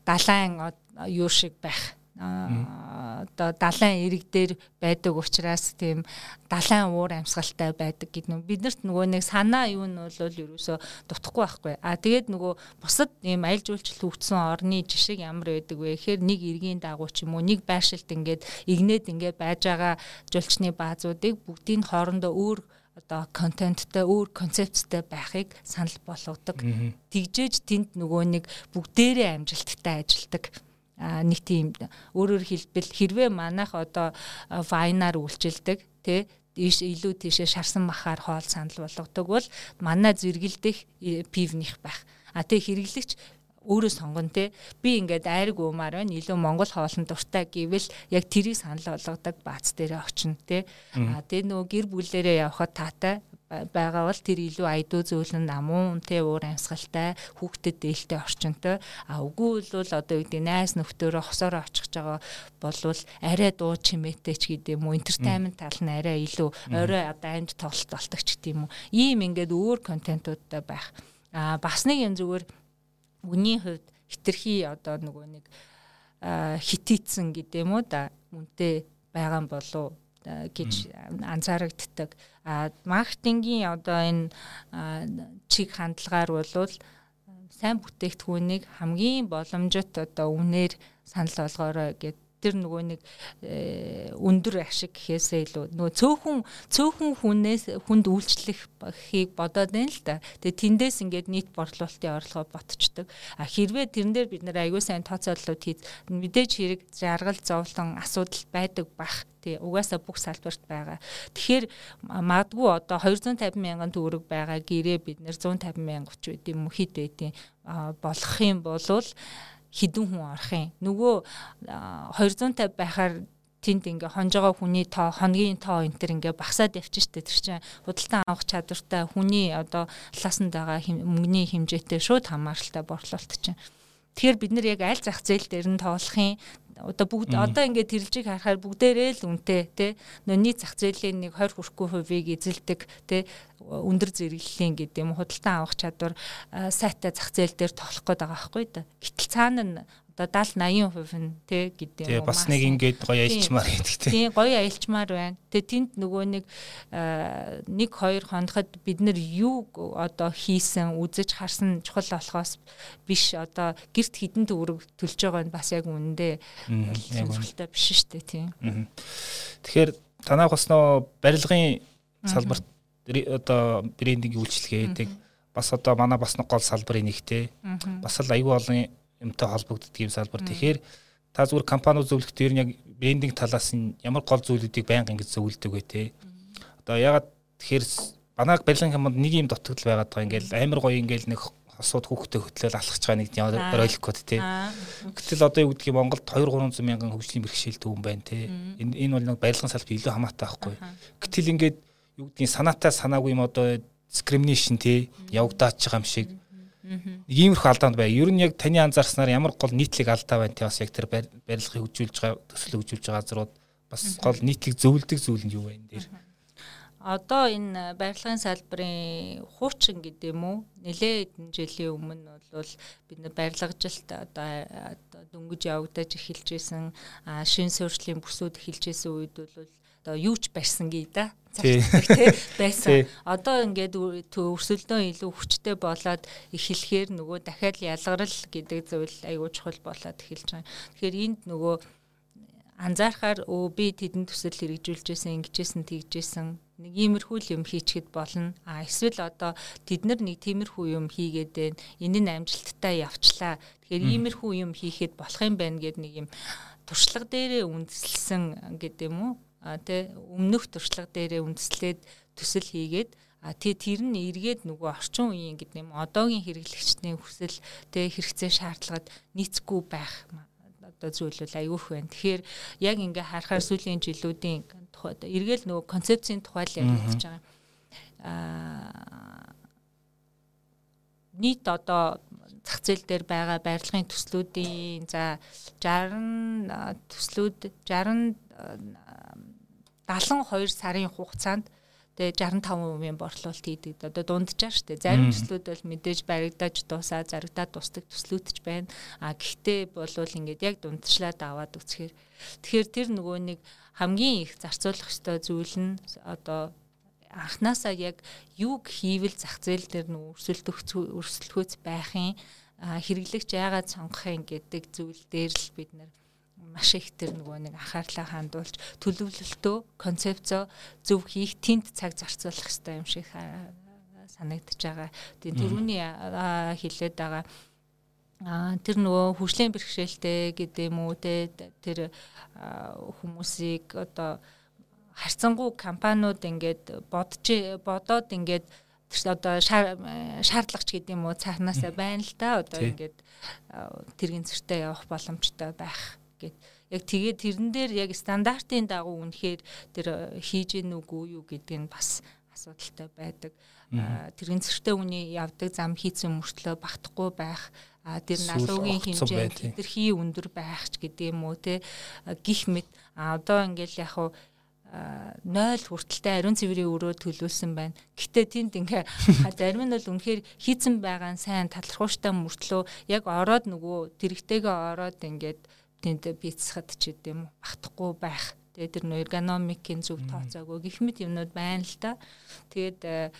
далайн юу шиг байх одоо далайн ирэг дээр байдаг учраас тийм далайн уур амьсгалтай байдаг гэдэг нь биднэрт нөгөө нэг санаа юу нь бол ерөөсө дутхгүй байхгүй. А тэгээд нөгөө бусад ийм аялал жуулчлал хөгжсөн орны жишээ ямар байдаг вэ? Гэхээр нэг иргэний дагуу ч юм уу нэг байршилт ингээд игнээд ингээд байж байгаа жуулчны баазуудыг бүгдийн хоорондоо өөр одоо контенттэй өөр концепттэй байхыг санал болгодог. Тэгжээж тэнд нөгөө нэг бүгдээрээ амжилттай ажилладаг нэг тийм өөрөөр хэлбэл хэрвээ манайх одоо вайнаар үйлчилдэг тий ийш илүү тийшээ шарсан махаар хоол санал болгодог бол манай зэрэгэлдэх э, пивнийх байх. А тэг хэрэглэгч өөрөө сонгон те би ингээд айрг уумаар байна. Илүү монгол хоолнд дуртай гэвэл яг тэрийг санал болгодог бац дээрээ очино те а тэгээ нөгөө гэр бүлээрээ явхад таатай байгаа бол тэр илүү айдуу зөөлөн намуун те уур амьсгалтай хүүхдэд дээлтэй орчинтой. А үгүй бол одоо юу гэдэг найс нөхдөөрөө хосоороо очих байгаа болвол арай дуу чимээтэй ч гэдэг юм уу? Entertainment тал нь арай илүү орой одоо амд тоглолт болдог ч гэдэг юм уу? Ийм ингээд өөр контентуудтай байх. А бас нэг юм зүгээр үний хувьд хитрхи одоо нөгөө нэг хитийцэн гэдэг юм уу да? Үнтэй байгаа болов гэж анзаарагддаг. А маркетингийн одоо энэ чиг хандлагаар болвол сайн бүтээгдэхүүнийг хамгийн боломжит одоо үнээр санал болгоорой гэд тэр нөгөө нэг э, өндөр ашиг гэхээсээ илүү нөгөө цөөхөн цөөхөн хүнээс хүнд үйлчлэхийг бодоод байна л да. Тэгээ тэндээс ингээд нийт борлуулалтын орлогоо ботчдөг. А хэрвээ тэрэн дээр бид нэр аягүй сайн тооцоололууд хийж мэдээж хэрэг жаргал зовлон асуудал байдаг бах тий угаасаа бүх салбарт байгаа. Тэгэхээр магадгүй одоо 250 мянган төгрөг байгаа гэрээ бид нэр 150 мянга ч үт юм хэд байдیں۔ болох юм болвол хідэн хүн орох юм. Нөгөө 250 байхаар тэнд ингээ хонжогоо хүний тоо хоногийн тоо энэ төр ингээ багасаад явчихжтэй тэр чинь худалдан авах чадвартай хүний одоо талаасанд байгаа мөнгөний хэмжээтэй шууд хамааралтай борлуулалт чинь. Тэгэхээр бид нар яг аль зах зээл дээр нь тоолохын одоо бүгд одоо ингээд тэрэлжийг харахаар бүгдээрээ л үнэтэй тий нөөний зах зээлийн нэг 20 хүрэхгүй хувийг эзэлдэг тий өндөр зэрэглэлийн гэдэг юм худалдан авах чадвар сайтай зах зээл дээр тоглох гээд байгаа байхгүй да. Гэтэл цаана нь одоо 70 80% нь тий гэдэг юм уу. Бас нэг ингээд гоё аялчмаар гэдэг тий. Тий гоё аялчмаар байна. Тэгээ тэнд нөгөө нэг нэг хоёр хоноход бид нар юу одоо хийсэн үзэж харсан чухал болохоос биш одоо гэрт хідэн төгрөг төлж байгаа нь бас яг үнэндээ сонирхолтой биш шүү дээ тий. Тэгэхээр танаа бас нөө барилгын салбарт одоо брендинг үйлчлэгээ гэдэг бас одоо манай бас нэг гол салбарын нэгтэй. Бас л аюул олон юмтай холбогддог юм салбар. Тэгэхээр та зүгээр компаниуд зөвлөхөд ер нь яг брендинг талаас нь ямар гол зүйлүүдийг байнга ингэж зөвлөдөг вэ те. Одоо ягаад тэгэхээр банаг барилгын компанид нэг юм дутагдал байгаад байгаа ингээл амар гоё ингээл нэг хосууд хүүхдэд хөтлөөл алхаж байгаа нэг оройлгоход те. Гэтэл одоо юу гэдгийг Монголд 2 300 мянган хөгжлийн бэрхшээл төвөн байна те. Энэ энэ бол нэг барилгын салбар илүү хамаатай байхгүй. Гэтэл ингээд юу гэдгийг санаатай санаагүй юм одоо discrimination те явагдаад байгаа юм шиг Нэг иймэрхүү алдаанд бай. Ер нь яг таны анзаарснаар ямар гол нийтлэг алдаа байна те бас яг тэр барилгыг хөгжүүлж байгаа төсөл хөгжүүлж байгаа газрууд бас гол нийтлэг зөвлөдөг зүйл нь юу вэ энэ дээр? Одоо энэ барилгын салбарын хуучин гэдэг юм уу? Нэлээд хэдэн жилийн өмнө бол бид нэ барилгажилт одоо дөнгөж явагдаж эхэлж исэн шин суурьшлийн бүсүүд эхэлж исэн үед бол одоо юу ч барьсан гээ да зарчдаг тий байсан. Одоо ингээд өрсөлдөө илүү хүчтэй болоод эхлэхээр нөгөө дахиад ялгарл гэдэг зүйл айгүй чухал болоод эхэлж байгаа. Тэгэхээр энд нөгөө анзаархаар өө би тэдэн төсөл хэрэгжүүлжсэн ингэжсэн тэгжсэн нэг иймэрхүү юм хийчихэд болно. А эсвэл одоо тэд нар нэг тиймэрхүү юм хийгээд байна. Энэ нь амжилттай явчлаа. Тэгэхээр иймэрхүү юм хийхэд болох юм байна гэд нэг юм туршлага дээрээ үндэслсэн гэдэг юм уу? А тэ өмнөх туршлага дээрээ үндэслээд төсөл хийгээд а тий тэр нь эргээд нөгөө орчин үеийн гэдэг юм одоогийн хэрэглэгчдийн хүсэл тэ хэрэгцээ шаардлагад нийцэхгүй байх одоо зүйл бол аюух байна. Тэгэхээр яг ингээ харахаар сүүлийн жилүүдийн тухайд эргээл нөгөө концепцийн тухай л яригдчихэж байгаа. Аа нийт одоо зах зээл дээр байгаа барилгын төслүүдийн за 60 төслүүд 60 72 сарын хугацаанд тэгээ 65% борлуулалт хийдэг. Одоо дунджаар штэ. Зарим төслүүд бол мэдээж баригдаж дуусаа, зарагдаад тусдаг төслүүд ч байна. А гэхдээ болвол ингээд яг дундчлаад аваад үцхээр. Тэгэхээр тэр нөгөө нэг хамгийн их зарцуулах ёстой зүйл нь одоо анханасаа яг юг хийвэл зах зээл дээр нь өрсөлдөх өрсөлдөхөөц байхын хэрэглэгч яагаад сонгохын гэдэг зүйл дээр л бид нар маш их тэр нөгөө нэг анхаарлаа хандуулж төлөвлөлтөө концепцоо зөв хийх тэнд цаг зарцуулах хэрэгтэй юм шиг санагдаж байгаа. Тэгээ түрүүний хэлээд байгаа а тэр нөгөө хөгжлийн бэрхшээлтэй гэдэг юм уу те тэр хүмүүсийг одоо харьцангуй компаниуд ингээд бодож бодоод ингээд одоо шаардлагач гэдэг юм уу цаахнаасаа байна л да. Одоо ингээд тэргийн зэртэй явах боломжтой байх гэд яг тэгээд тэрэн дээр яг стандартын дагуу үнэхээр тэр хийж гин үгүй юу гэдэг нь бас асуудалтай байдаг. Тэргийн зэртэй үний явдаг зам хийцэн мөртлөө багтахгүй байх тэр налуугийн хэмжээ хэтэрхий өндөр байх ч гэдэг юм уу те гих мэд а одоо ингээл яг хуу 0 хүртэлтэй ариун цэврийн өрөө төлөвлөсөн байна. Гэтэ тэнд ингээ зарим нь бол үнэхээр хийцэн байгаа нь сайн талархууштай мөртлөө яг ороод нөгөө тэрэгтэйгээ ороод ингээд тэнд бицсахад ч гэдэм багтахгүй байх. Тэгээд тэр нөө эргономикийн зөв тооцоогүй гэх мэт юмнууд байна л да. Тэгээд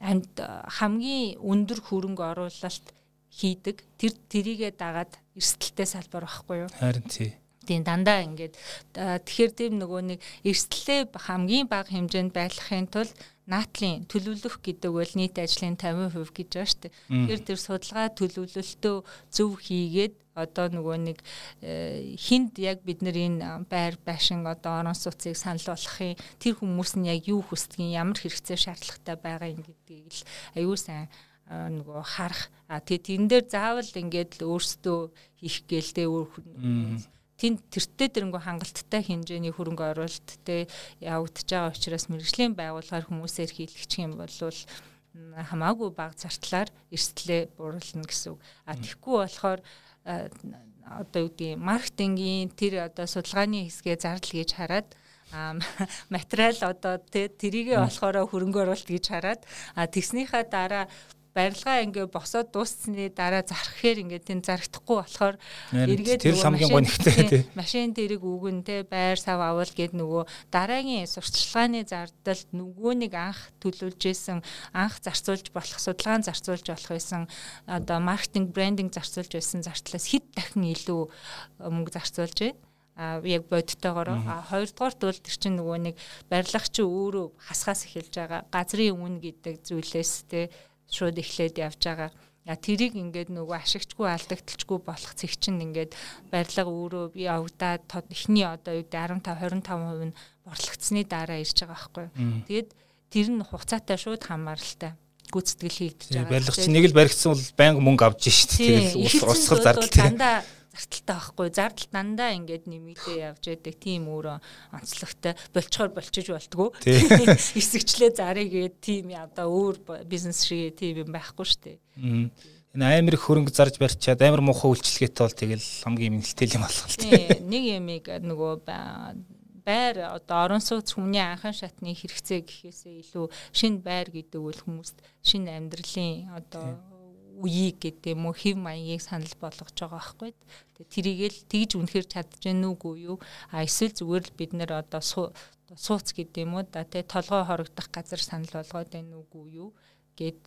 амьд хамгийн өндөр хөрөнгө оруулалт хийдэг тэр тэрийгэ дагаад эрсдэлтэй салбар байхгүй юу? Харин тий тийм дандаа ингээд тэгэхээр тийм нөгөө нэг эрсдлээ хамгийн бага хэмжээнд байлгахын тулд наатлын төлөвлөх гэдэг бол нийт ажлын 50% гэж байна шүү дээ. Тэгэхээр тэр судалгаа төлөвлөлтөө зөв хийгээд одоо нөгөө нэг э, хинд яг бид нар энэ байр байшин одоо орон сууцыг санал болгохын тэр хүмүүс нь яг юу хүсдгийг ямар хэрэгцээ шаардлагатай байгаа юм гэдгийг л аюу сайн нөгөө харах. А тэгээ тэн дээр заавал ингээд өөрсдөө хийх гэлтэй өөр тэнд тэртээ дэрнгөө хангалттай хэмжээний хөрөнгө оруулалт те явагдаж байгаа учраас мэрэгжлийн байгууллагаар хүмүүсээр хийлгэх юм бол хамаагүй бага зартлаар эрсдлээ бууруулна гэсэн үг. А тэгэхгүй болохоор одоо юу гэдэг маркетингийн тэр одоо судалгааны хэсгээ зардал гэж хараад материал одоо тэрийгэ болохоор хөрөнгө оруулалт гэж хараад а тэгснийхаа дараа барилгаа ингээ босоод дууссны дараа зарххээр ингээ тэн зарагдахгүй болохоор эргээд тэр хамгийн гоо нэгтэй машин дэрэг үгэн те байр сав авал гэд нөгөө дараагийн сурталчилгааны зардал нөгөө нэг анх төлөвлөж исэн анх зарцуулж болох судалгаан зарцуулж болох байсан одоо маркетинг брендинг зарцуулж байсан зардлаас хэд дахин илүү мөнгө зарцуулж байна а яг бодтойгоор а хоёрдугаарт бол тэр чинь нөгөө нэг барилга чи өөрөө хасгаас эхэлж байгаа газрын үн гэдэг зүйлээс те шууд эхлээд явж байгаа. Я тэрийг ингээд нөгөө ашигчгүй алдагдalchгүй болох цэг чинь ингээд барилга өөрөө би явагдаад эхний одоо юу гэдэг 15 25% нь борлогдсны дараа ирж байгаа байхгүй. Тэгээд тэр нь хугацаатай шууд хамааралтай гүйцэтгэл хийгдэж байгаа. Барилга чинь нэг л баригдсан бол байнга мөнгө авч шít. Тэгэл усгал зардал дандаа зарталтай байхгүй. Зардал дандаа ингээд нэмэгдээ явж байдаг тийм өөрөө онцлогтой болчоор болчиж болтгоо. Эсэгчлээ зарыг гээд тийм одоо өөр бизнес шиг тийм юм байхгүй шүү дээ энэ амар хөрөнгө зарж барьчаад амар муухай үйлчлэгээтэй бол тэгэл хамгийн имэлтэй юм болох л тийм нэг ямиг нөгөө байр одоо орон сууц хүмүүний анхан шатны хэрэгцээ гэхээсээ илүү шинэ байр гэдэг үл хүмүүст шинэ амьдралын одоо үеийг гэдэг юм уу хэв маягийг санал болгож байгаа байхгүй. Тэгээ тэрийгэл тэгж үнэхэр чадж гэнэ үгүй юу? А эсвэл зүгээр л бид нэр одоо сууц гэдэг юм уу да тэгээ толгой хорогдох газар санал болгоод байна үгүй юу гэд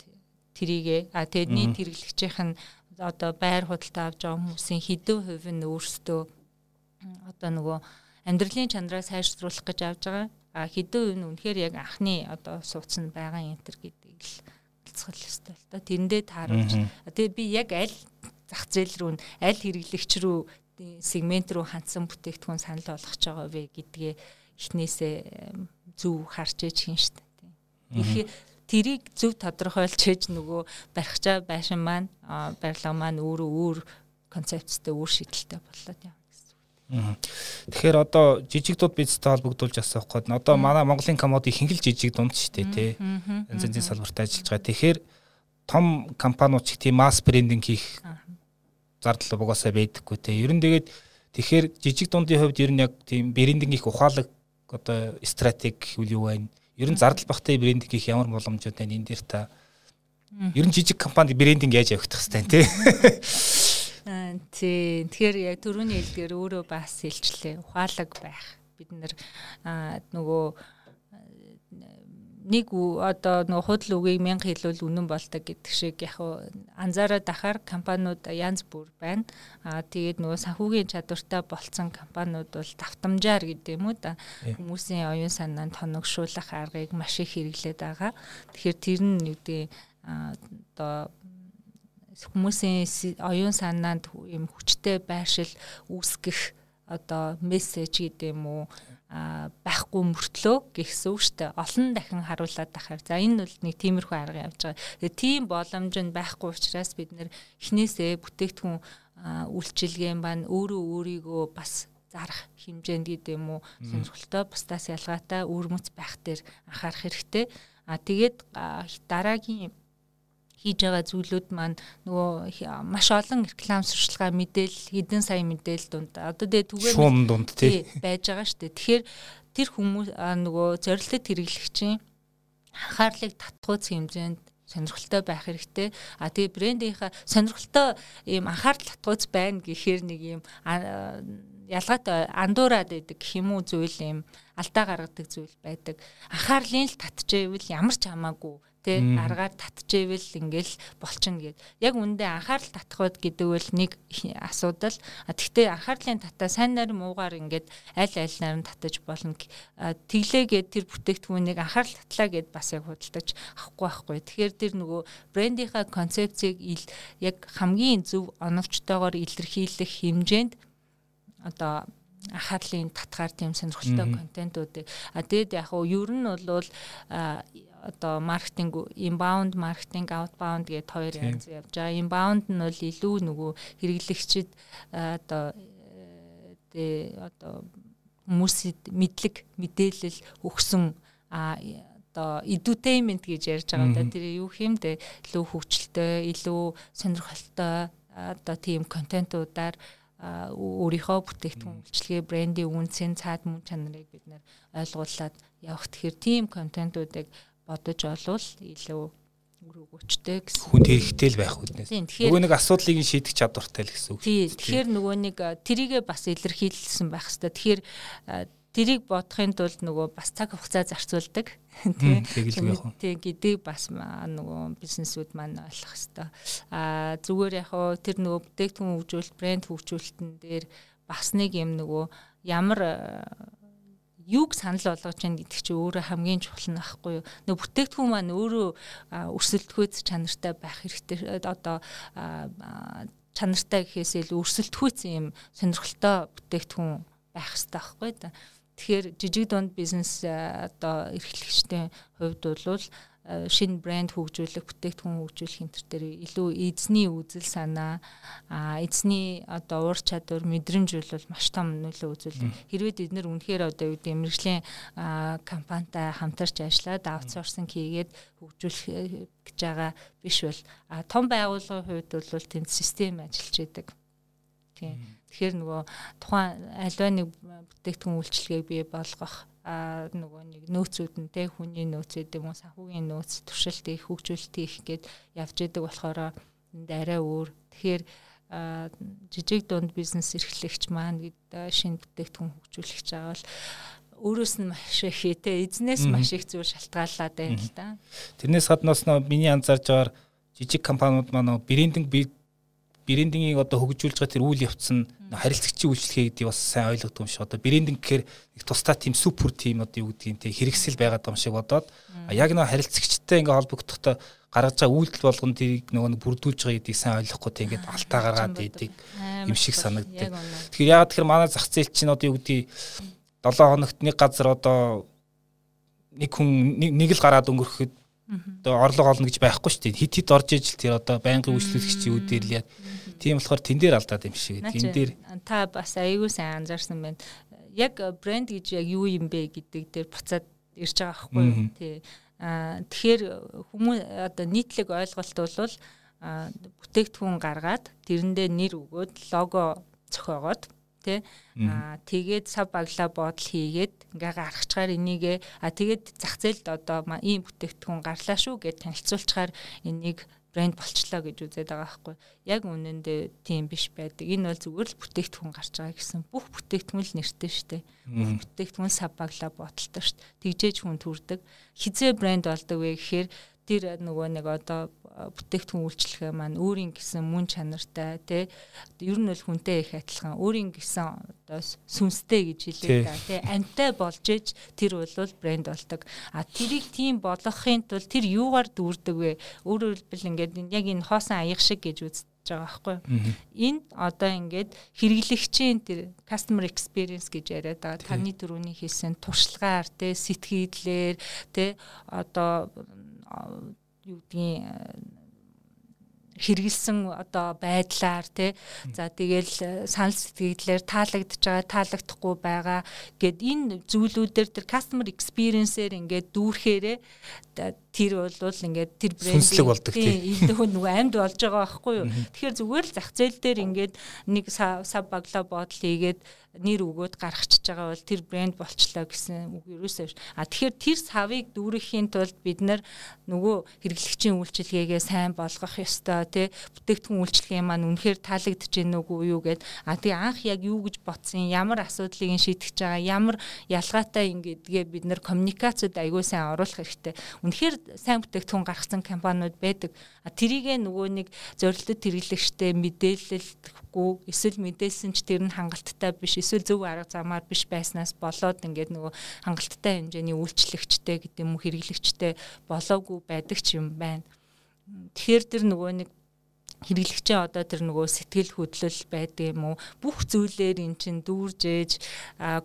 тэрийгэ а тэгээд нийт хэрэглэгчийнх нь одоо байр худалдаа авч байгаа хүмүүсийн хэдэн хувь нь өөрсдөө одоо нөгөө амьдралын чанараа сайжруулах гэж авж байгаа. А хэдэн хувь нь үнэхээр яг анхны одоо сууц нь байгаа тэр гэдэг л оролцох ёстой л доо. Тэрэндээ тааруулж. Тэгээ би яг аль зах зээл рүү аль хэрэглэгч рүү сегмент рүү хандсан бүтээгдэхүүн санал болгож байгаа вэ гэдгээ эхнээсээ зөв харж ээж хийн штэ. Тэгэхээр тэрийг зөв тодорхойлж ээж нөгөө барихчаа байшин маань барилга маань өөрөө өөр концепттэй үр шийдэлтэй болоод явна. Тэгэхээр одоо жижиг дунд бизнестэй холбогдуулж асуух гээд одоо манай Монголын комод ихэнх л жижиг дунд шүү дээ тий. Янз янзын салбарт ажиллаж байгаа. Тэгэхээр том компаниуд ч тийм масс брендинг хийх зардал угаасаа байдаггүй тий. Ер нь тэгээд тэгэхээр жижиг дундын хувьд ер нь яг тийм брендинг их ухаалаг одоо стратеги гэвэл юу вэ? Ер нь зардал багтай брендинг хийх ямар боломжууд байна энэ дээр та Ер нь жижиг компанид брендинг яаж явагдах хэвээр тий. Тий. Тэгэхээр яг түрүүний хэлдгээр өөрөө бас хэлчлээ. Ухаалаг байх. Бид нэр нөгөө нэг одоо нөгөө худал үгийг мянга хэлвэл үнэн болдог гэдэг шиг яг анзаараад ахаар компаниуд янз бүр байна. Аа тэгээд нөгөө санхүүгийн чадвартай болцсон компаниуд бол давтамжаар гэдэг юм уу да. Хүмүүсийн оюун санаанд тоногшуулах аргыг маш их хэрэглээд байгаа. Тэгэхээр тэр нь юу гэдэг одоо хүмүүсийн оюун санаанд юм хүчтэй байршил үүсгэх одоо мессеж гэдэг юм уу байхгүй мөртлөө шүү дээ. Олон дахин харуулад ахаар. За энэ бол нэг тиймэрхүү арга явж байгаа. Тэгээ тийм боломж нь байхгүй учраас бид нэр эхнээсээ бүтээгдэхүүн үйлчилгээм бань өөрөө өөрийгөө бас зарах хэмжээнд гэдэг юм уу сонирхолтой бусдаас ялгаатай үүрмэц байх дээр анхаарах хэрэгтэй. А тэгээд дараагийн хийж байгаа зүйлүүд маань нөгөө маш олон реклам сурчлагаа мэдээлэл хэдэн сая мэдээлэл дунд одоо тэгээ түгээр шуум дунд тий байж байгаа шүү дээ. Тэгэхээр тэр хүмүүс нөгөө зорилтод хэрэглэгчийн анхаарлыг татгууц хэмжээнд сонирхолтой байх хэрэгтэй. А тэгээ брендийнхаа сонирхолтой ийм анхаарал татгууц байна гэхээр нэг ийм ялгаатай андуураад байдаг гэх юм уу зүйл ийм алдаа гаргадаг зүйл байдаг. Анхаарлын л татчихвэл ямар ч хамаагүй тэ аргаар татчихвэл ингээл болчихно гэд. Яг үндэ анхаарал татхууд гэдэг бол нэг асуудал. Тэгтээ анхаарлын татаа сайн нарийн муугаар ингээд аль аль нарийн татаж болно. Тэглээгээд тэр бүтээгдэхүүнийг анхаарал татлаа гэд бас яг худалдаж авахгүй байхгүй. Тэгэхээр тэр нөгөө брендийнхаа концепцийг яг хамгийн зөв оновчтойгоор илэрхийлэх хэмжээнд одоо анхаарлын татгаар тийм сонирхолтой контентуудыг а тэгэд яг уу ер нь бол одоо маркетинг inbound маркетинг outbound гэдэг хоёр янз явж байгаа. Inbound нь бол илүү нөгөө хэрэглэгчид одоо тэ одоо хүмүүсэд мэдлэг мэдээлэл өгсөн одоо edutainment гэж ярьж байгаа да. Тэр юу хэмдэ илүү хөгжилтэй илүү сонирхолтой одоо тийм контентуудаар өөрийнхөө бүтээгдэхүүн үйлчлэгээ брендийн үнцэн цаад мөн чанарыг бид нэр ойлгуулад явах. Тэгэхээр тийм контентуудыг бодож олвол илүү үр өгөөчтэй гэсэн. Хүнд хэрэгтэй л байх үднээс. Нөгөө нэг асуудлыг шийдэх чадвартай л гэсэн үг. Тий. Тэгэхээр нөгөө нэг тэрийгэ бас илэрхийлсэн байх хэвээр. Тэгэхээр тэрийг бодохын тулд нөгөө бас цаг хугацаа зарцуулдаг тий тий гэдэг бас нөгөө бизнесүүд маань ойлгох хэвээр а зүгээр яг хоо тэр нөгөө бүтээгдэхүүн хөгжүүлэлт брэнд хөгжүүлэлтэн дээр бас нэг юм нөгөө ямар юуг санал болгож байна гэдэг чинь өөрөө хамгийн чухал нь байхгүй юу. Нөө бүтээгдэхүүн маань өөрөө өрсөлдөхүйц чанартай байх хэрэгтэй. Одоо чанартай гэхээс илүү өрсөлдөхүйц юм сонирхолтой бүтээгдэхүүн байх хэрэгтэй байхгүй да. Тэгэхээр жижиг дунд бизнес одоо эрхлэгчдийн хувьд бол Э, шинэ брэнд хөгжүүлэх, бүтээгдэхүүн хөгжүүлэх энэ төр илүү эзний үзэл санаа, эзний одоо уур чадвар, мэдрэмж бол маш том нөлөө үзүүлдэг. Хэрвээ бид нэр үнэхээр одоо юу гэдэг мэрэгжлийн компанитай хамтарч ажиллаад аутсорсинг хийгээд хөгжүүлэх э, гэж байгаа биш бол том байгууллагын хувьд бол тэнд систем ажиллаж байдаг. Тийм. Тэгэхээр нөгөө тухайн альва нэг бүтээгдэхүүн үйлчилгээг бий болгох а нөгөө нэг нөөцүүд нь те хүний нөөц гэдэг юм уу санхүүгийн нөөц туршилт их хөгжүүлэлт их гээд явж идэг болохоор энд арай өөр. Тэгэхээр жижиг дунд бизнес эрхлэгч маань шинэ бүтээгдэхүүн хөгжүүлэх байгаа бол өөрөөс нь маш их те эзнээс маш их зүйл шалтгааллаад байна л да. Тэрнээс гаднаас миний анзаарж байгаагаар жижиг компаниуд маань брендинг брендингийг одоо хөгжүүлж байгаа тэр үйл явц нь харилцагчийн үйлчлэгээ гэдэг бас сайн ойлгогдсон юм шиг. Одоо брендинг гэхээр тусдаа тийм супер тим одоо юу гэдгийг те хэрэгсэл байгаад байгаа юм шиг бодоод яг нэг харилцагчтай ингээ холбогдохдоо гаргаж байгаа үйлдэл болгон тэрийг нөгөө нэг бүрдүүлж байгаа гэдгийг сайн ойлгохгүй те ингээд алтаа гаргаад идэг юм шиг санагддаг. Тэгэхээр яагаад тэгэхээр манай зах зээл чинь одоо юу гэдгийг 7 хоногт нэг газар одоо нэг хүн нэг л гараад өнгөрөхөд одоо орлого олно гэж байхгүй шүү дээ. Хит хит орж ижил тэр одоо байнгын үйлчлүүлэгчийн үүдээр л яа Тийм болохоор тэн дээр алдаад юм шиг. Тэн дээр та бас аягүй сайн анзаарсан байна. Яг брэнд гэж яг юу юм бэ гэдэг дээр буцаад ирж байгаа байхгүй юу? Тий. Аа тэгэхээр хүмүүс одоо нийтлэг ойлголт бол бүтээгдэхүүн гаргаад тэрэндээ нэр өгөөд лого зохиогоод тий аа тэгээд сав баглаа бодол хийгээд ингээ гаргачаар энийгээ а тэгээд зах зээлд одоо ийм бүтээгдэхүүн гарлаа шүү гэж танилцуулчаар энийг брэнд болчлоо гэж үзээд байгаа байхгүй. Яг үнэндээ тийм биш байдаг. Энэ бол зүгээр л бүтээгдэхүүн гарч байгаа гэсэн. Бүх бүтээгдэхүүн л нэртэй штэ. Бүх бүтээгдэхүүн сав баглаа бодолтой штэ. Тэгжээж хүн төрдөг. Хизээ брэнд болдог вэ гэхээр тэр нөгөө нэг одоо бүтээгдэхүүн үйлчлэгээ маань өөрийн гэсэн мөн чанартай тий ер нь бол хүнтэй их адилхан. Өөрийн гэсэн одоо сүнстэй гэж хэлээ да тий. амтай болж иж тэр бол брэнд болдог. А тэрийг тийм болгохын тулд тэр юугаар дүүрдэг вэ? Өөрөөр хэлбэл ингээд яг энэ хоосон аяг шиг гэж үз байгаа байхгүй. Энэ одоо ингээд хэрэглэгчийн тэр customer experience гэж яриад байгаа. Таны түрүүний хэлсэн туршлагаар те сэтгэлээр те одоо юу гэдгийг хэрэгэлсэн одоо байдлаар тий за тэгэл санал сэтгэлээр таалагдж байгаа таалагдахгүй байгаа гэд энэ зүйлүүдээр тэр customer experience-ээр ингээд дүүрхээрээ тэр бол ингээд тэр брендинг болдог тийм илүү нөгөө амьд болж байгаа байхгүй юу? Тэгэхээр зүгээр л зах зээл дээр ингээд нэг сав баглаа бодол хийгээд нэр өгөөд гаргачихж байгаа бол тэр брэнд болчлоо гэсэн үг юусаа биш. А тэгэхээр тэр савыг дүүрэхийн тулд бид нар нөгөө хэрэглэгчийн үйлчилгээгээ сайн болгох ёстой тий. Бүтээгдэхүүн үйлчилгээ маань үнэхээр таалагдж гэнэ үгүй юу гэд. А тий анх яг юу гэж ботсон ямар асуудлыг шийдэж байгаа ямар ялгаатай ингэдгээ бид нар коммуникацид аягүй сайн оруулах хэрэгтэй. Үнэхээр сайн бүтээгдэхүүн гаргасан компаниуд байдаг. А тэрийгэ нөгөө нэг зорилтод хэрэглэгчтэй мэдээлэлгүй эсвэл мэдээлсэн ч тэр нь хангалттай биш эсвэл зөв арга замаар биш байснаас болоод ингээд нөгөө хангалттай хэмжээний үйлчлэгчтэй гэдэг юм уу хэрэглэгчтэй болоогүй байдаг ч юм байна. Тэгэхээр тэр нөгөө нэг хэрэглэгчээ одоо тэр нөгөө сэтгэл хөдлөл байдаг юм уу? Бүх зүйлээр эн чин дүүржээж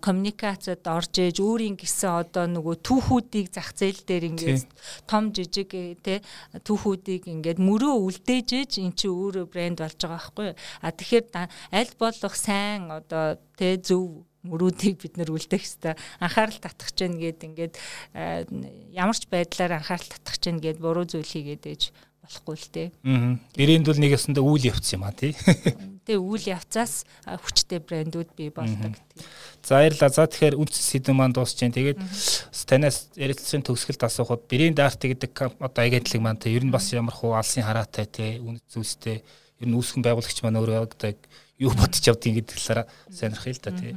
коммуникацид орж ээж өөрийн гэсэн одоо нөгөө түүхүүдийг зах зээл дээр ингээд том жижиг те түүхүүдийг ингээд мөрөө үлдээж ээж эн чин өөрөө брэнд болж байгаа байхгүй а тэгэхээр аль болох сайн одоо те зөв мөрүүдийг бид нар үлдэх хэвээр анхаарал татах гэж гээд ингээд ямар ч байдлаар анхаарал татах гэж гээд буруу зүйл хийгээд ээж болохгүй л дээ. Аа. Брэнд бол нэг ясандаа үйл явц юм а тий. Тэгээ үйл явцаас хүчтэй брэндүүд бий болдог. За баярлалаа. За тэгэхээр үндэс сэдв маань дуусч जैन. Тэгээд танаас ярилцсан төгсгөлд асуухад брэнд арт гэдэг одоо агентлаг маань тий ер нь бас ямар хуу алсын хараатай тий үнэт зүйлстэй ер нь үүсгэн байгуулагч маань өөрөө одоо юу бодож явдгийг гэдэг талаараа сонирхъя л да тий.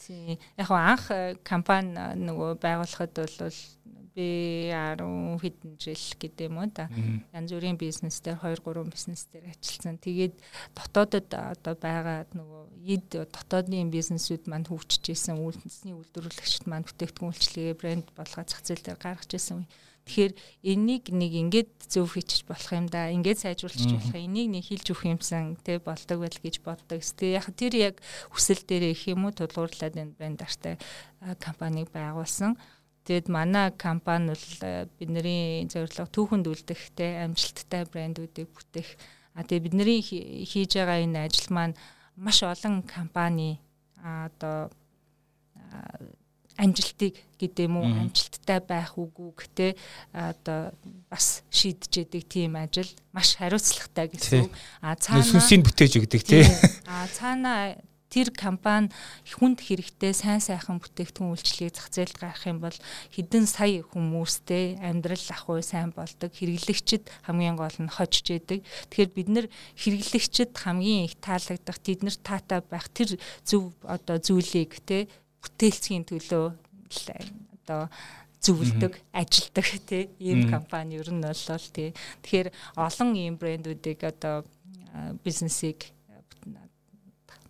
Тий. Яг анх э, компани нөгөө байгуулахад бол би 10 хэдэн жил гэдэг юм уу да. Янз бүрийн бизнес дээр 2 3 бизнес дээр ажилласан. Тэгээд дотоодод одоо байгаа нөгөө эд дотоодын бизнесүүд манд хөгжиж исэн үйлсний үйлдвэрлэгчд манд бүтээгдэхүүн үйлчлэгээ брэнд болгоод зах зээл дээр гаргаж исэн. Тэгэхээр энийг нэг ингээд зөв хийчих болох юм да. Ингээд сайжруулчих болох. Энийг нэг хилж өгөх юмсан тэ болдог байл гэж боддог. Тэ яг тэр яг хүсэл дээр их юм уу тулгуурлаад энэ брэнд артай компаниг байгуулсан. Тэгэд манай компани бол э, бидний зорилго түүхэнд үлдэхтэй амжилттай брэндүүдийг бүтээх. А тэгээ бидний хийж байгаа энэ ажил маань маш олон компани одоо амжилтыг гэдэг юм уу амжилттай байх үгүй гэхдээ одоо бас шийдэж яадаг тийм ажил маш хариуцлагатай гэсэн. А цаана сүнсийг бүтээж өгдөг тий. А цаана тэр компани хүнд хэрэгтэй сайн сайхан бүтээгдэхүүн үйлчлэгийг зах зээлд гаргах юм бол хэдэн сая хүмүүстэй амьдрал ахуй сайн болдог. Хэрэглэгчд хамгийн гол нь хожж яадаг тэгэхээр бид нэр хэрэглэгчд хамгийн их таалагдах тэднэр таатай байх тэр зөв одоо зүйлийг те бүтээлцгийн төлөө одоо зөвлөдөг, ажилдаг тий ийм компани ер нь болол тий. Тэгэхээр олон ийм брэндүүдийг одоо бизнесийг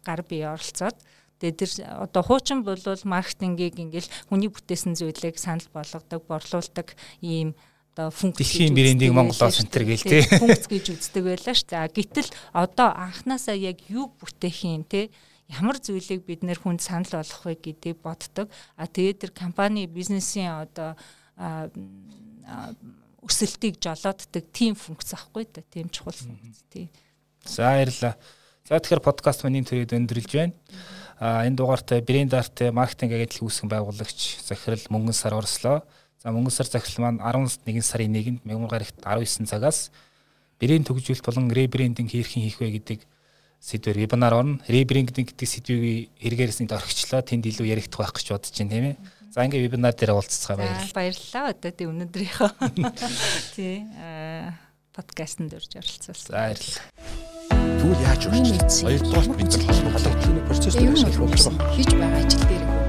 гар бие оролцоод Тэгээ тэр одоо хуучин бол маркетингийг ингээл хүний бүтээсэн зүйлийг санал болгодог, борлуулдаг ийм одоо функц дэлхийн брендинг Монголоор центр гээл тий функц гэж үздэг байлаа шүү дээ. Гэтэл одоо анханасаа яг юу бүтээх юм те ямар зүйлийг бид нэр хүнд санал болгох вэ гэдгийг боддог. А тэгээд тэр компани бизнесийн одоо өсөлтийг жолооддаг тийм функц ахгүй да тийм чухал функц тий За баярлалаа. За тэгэхээр подкаст маань энэ төрөйд өндөрлж байна. А энэ дугаартай брэнд арт маркетинг агентлаг үүсгэн байгуулагч захирал Мөнгөн сар орслоо. За Мөнгөн сар захирал маань 11 сарын 1-нд Мягмар гарагт 19 цагаас брэнд төгжүүлэлт болон ребрендинг хийрхэн хийх вэ гэдэг сэдвээр вебинар орно. Ребрендинг гэдэг сэдвийг хэрэгээрсэнд орхичлоо. Тэнд илүү яригдах байх гэж бодож байна тийм ээ. За ингээ вебинар дээр уулзцгаа баярлалаа. Баярлалаа. Одоо тий өнөөдрийнхөө тий подкастт дөрж оролцуулсан. За баярлалаа. Тэгвэл яаж вэ? Хоёрдугаар бид нар холбогдох процесс дээр ажиллах хийж байгаа ажил дээр